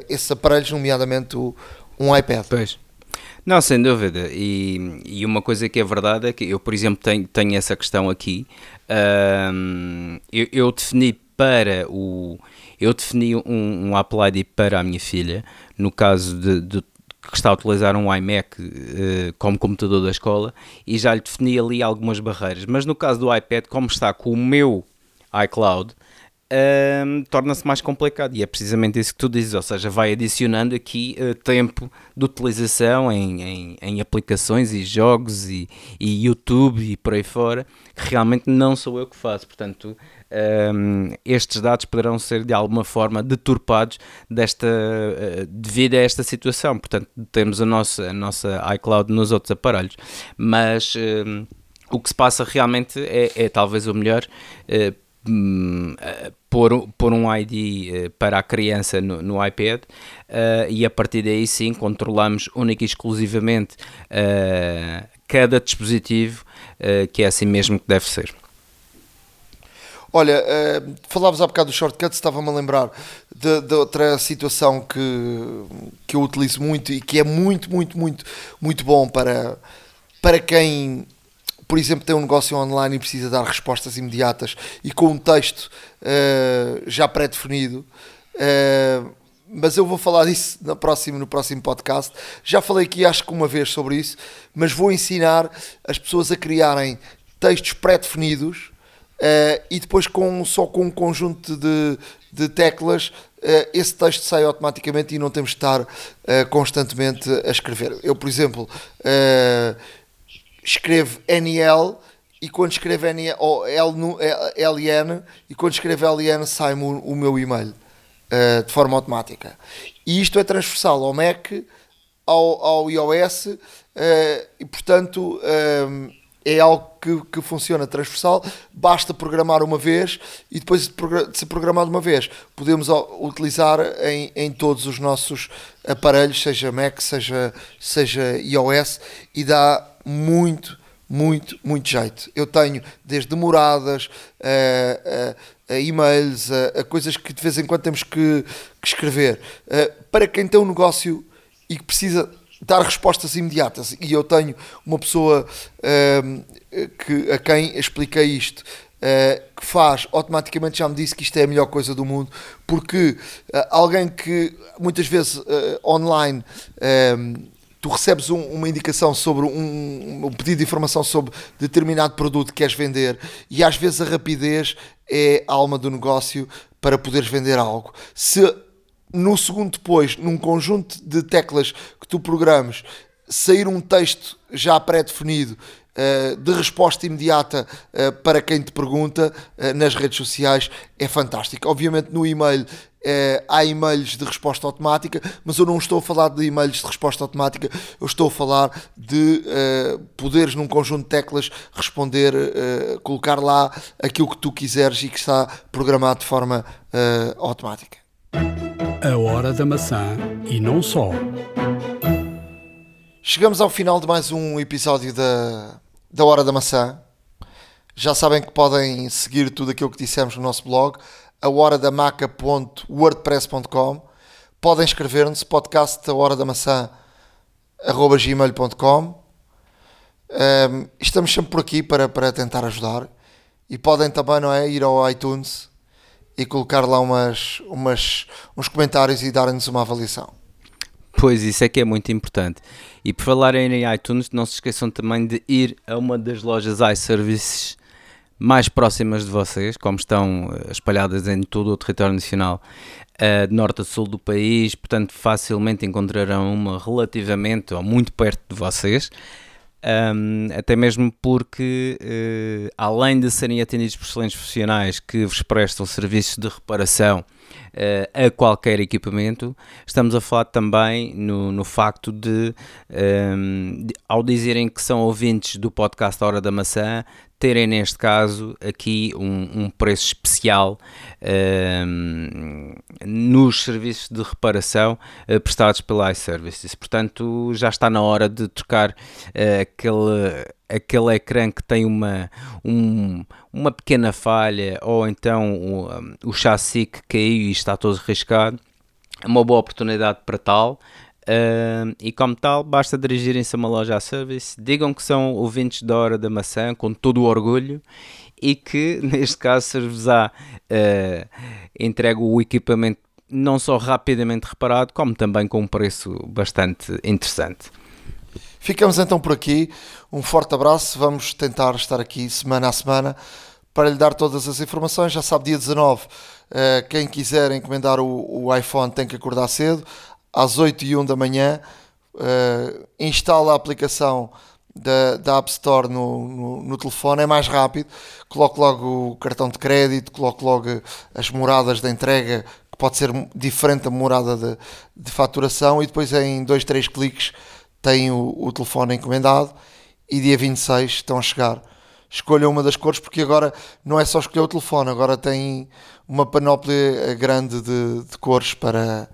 esses aparelhos, nomeadamente o, um iPad. Pois. Não, sem dúvida. E, e, uma coisa que é verdade é que eu, por exemplo, tenho, tenho essa questão aqui. Um, eu, eu, defini para o. Eu defini um, um Apple ID para a minha filha, no caso de, de que está a utilizar um iMac uh, como computador da escola, e já lhe defini ali algumas barreiras. Mas no caso do iPad, como está com o meu iCloud, um, torna-se mais complicado. E é precisamente isso que tu dizes, ou seja, vai adicionando aqui uh, tempo de utilização em, em, em aplicações e jogos e, e, YouTube e por aí fora, que realmente não sou eu que faço, portanto um, estes dados poderão ser de alguma forma deturpados desta, uh, devido a esta situação, portanto temos a nossa, a nossa iCloud nos outros aparelhos, mas um, o que se passa realmente é, é talvez o melhor uh, Hum, eh, pôr, pôr um ID uh, para a criança no, no iPad uh, e a partir daí sim controlamos única e exclusivamente cada dispositivo que é assim mesmo que deve ser. Olha, uh, falavas há bocado do shortcut, estava-me a lembrar de, de, outra situação que, que eu utilizo muito e que é muito, muito, muito, muito bom para, para quem por exemplo, tem um negócio online e precisa dar respostas imediatas e com um texto uh, já pré-definido. Uh, mas eu vou falar disso no próximo, no próximo podcast. Já falei aqui, acho que uma vez sobre isso, mas vou ensinar as pessoas a criarem textos pré-definidos uh, e depois com, só com um conjunto de, de teclas Uh, esse texto sai automaticamente e não temos de estar uh, constantemente a escrever. Eu, por exemplo, escrevo NL e quando escrevo NL, ou LN e quando escrevo LN sai-me o, o, meu e-mail uh, de forma automática. E isto é transversal ao Mac, ao, ao iOS uh, e portanto eh, é algo que, que funciona transversal, basta programar uma vez e depois de ser programado uma vez podemos utilizar em, em todos os nossos aparelhos, seja Mac, seja, seja iOS e dá muito, muito, muito jeito. Eu tenho desde moradas a, a, a e-mails, a, a, coisas que de vez em quando temos que, que escrever. Uh, para quem tem um negócio e que precisa dar respostas imediatas, e eu tenho uma pessoa uh, que, a quem expliquei isto. Que faz, automaticamente já me disse que isto é a melhor coisa do mundo, porque alguém que muitas vezes online tu recebes um, uma indicação sobre um, um, pedido de informação sobre determinado produto que queres vender e às vezes a rapidez é a alma do negócio para poderes vender algo. Se no segundo depois, num conjunto de teclas que tu programas, sair um texto já pré-definido de resposta imediata uh, para quem te pergunta uh, nas redes sociais é fantástico. Obviamente no e-mail há e-mails de resposta automática, mas eu não estou a falar de e-mails de resposta automática, eu estou a falar de uh, poderes num conjunto de teclas responder, uh, colocar lá aquilo que tu quiseres e que está programado de forma automática. A hora da maçã e não só. Chegamos ao final de mais um episódio da, da Hora da Maçã. Já sabem que podem seguir tudo aquilo que dissemos no nosso blog a hora da maca.wordpress.com. Podem escrever-nos podcast a hora da maçã arroba gmail.com. Um, estamos sempre por aqui para, para tentar ajudar e podem também não é, ir ao iTunes e colocar lá umas, umas, uns comentários e darem-nos uma avaliação. Pois, isso é que é muito importante. E por falar em iTunes, não se esqueçam também de ir a uma das lojas iServices mais próximas de vocês, como estão eh, espalhadas em todo o território nacional, uh, de norte a sul do país, portanto facilmente encontrarão uma relativamente ou muito perto de vocês. Um, até mesmo porque, uh, além de serem atendidos por excelentes profissionais que vos prestam serviços de reparação uh, a qualquer equipamento, estamos a falar também no, no facto de, um, de, ao dizerem que são ouvintes do podcast Hora da Maçã, terem neste caso aqui um, um preço especial nos serviços de reparação uh, prestados pela iServices. Portanto, já está na hora de trocar uh, aquele, aquele ecrã que tem uma, um, uma pequena falha ou então o, um, o chassi que caiu e está todo riscado. É uma boa oportunidade para tal. Uh, e como tal, basta dirigirem-se a uma loja a service, digam que são ouvintes da Hora da Maçã, com todo o orgulho, e que, neste caso, se-vos-á uh, entregue o equipamento não só rapidamente reparado, como também com um preço bastante interessante. Ficamos então por aqui. Um forte abraço. Vamos tentar estar aqui semana a semana para lhe dar todas as informações. Já sabe, dia 19, eh, quem quiser encomendar o, iPhone tem que acordar cedo às 8 e 1 da manhã, uh, instala a aplicação da, da App Store no, no, no, telefone, é mais rápido, coloque logo o cartão de crédito, coloque logo as moradas de entrega, que pode ser diferente da morada de, de faturação, e depois em 2, 3 cliques tem o, o telefone encomendado e dia 26 estão a chegar. Escolha uma das cores, porque agora não é só escolher o telefone, agora tem uma panóplia grande de, de cores para,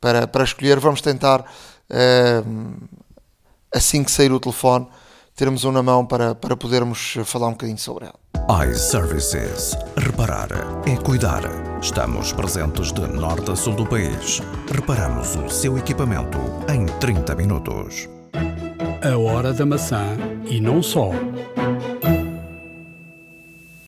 para, para escolher. Vamos tentar, uh, assim que sair o telefone, termos um na mão para, para podermos falar um bocadinho sobre ela. iServices. Reparar é cuidar. Estamos presentes de norte a sul do país. Reparamos o seu equipamento em 30 minutos. A hora da maçã e não só.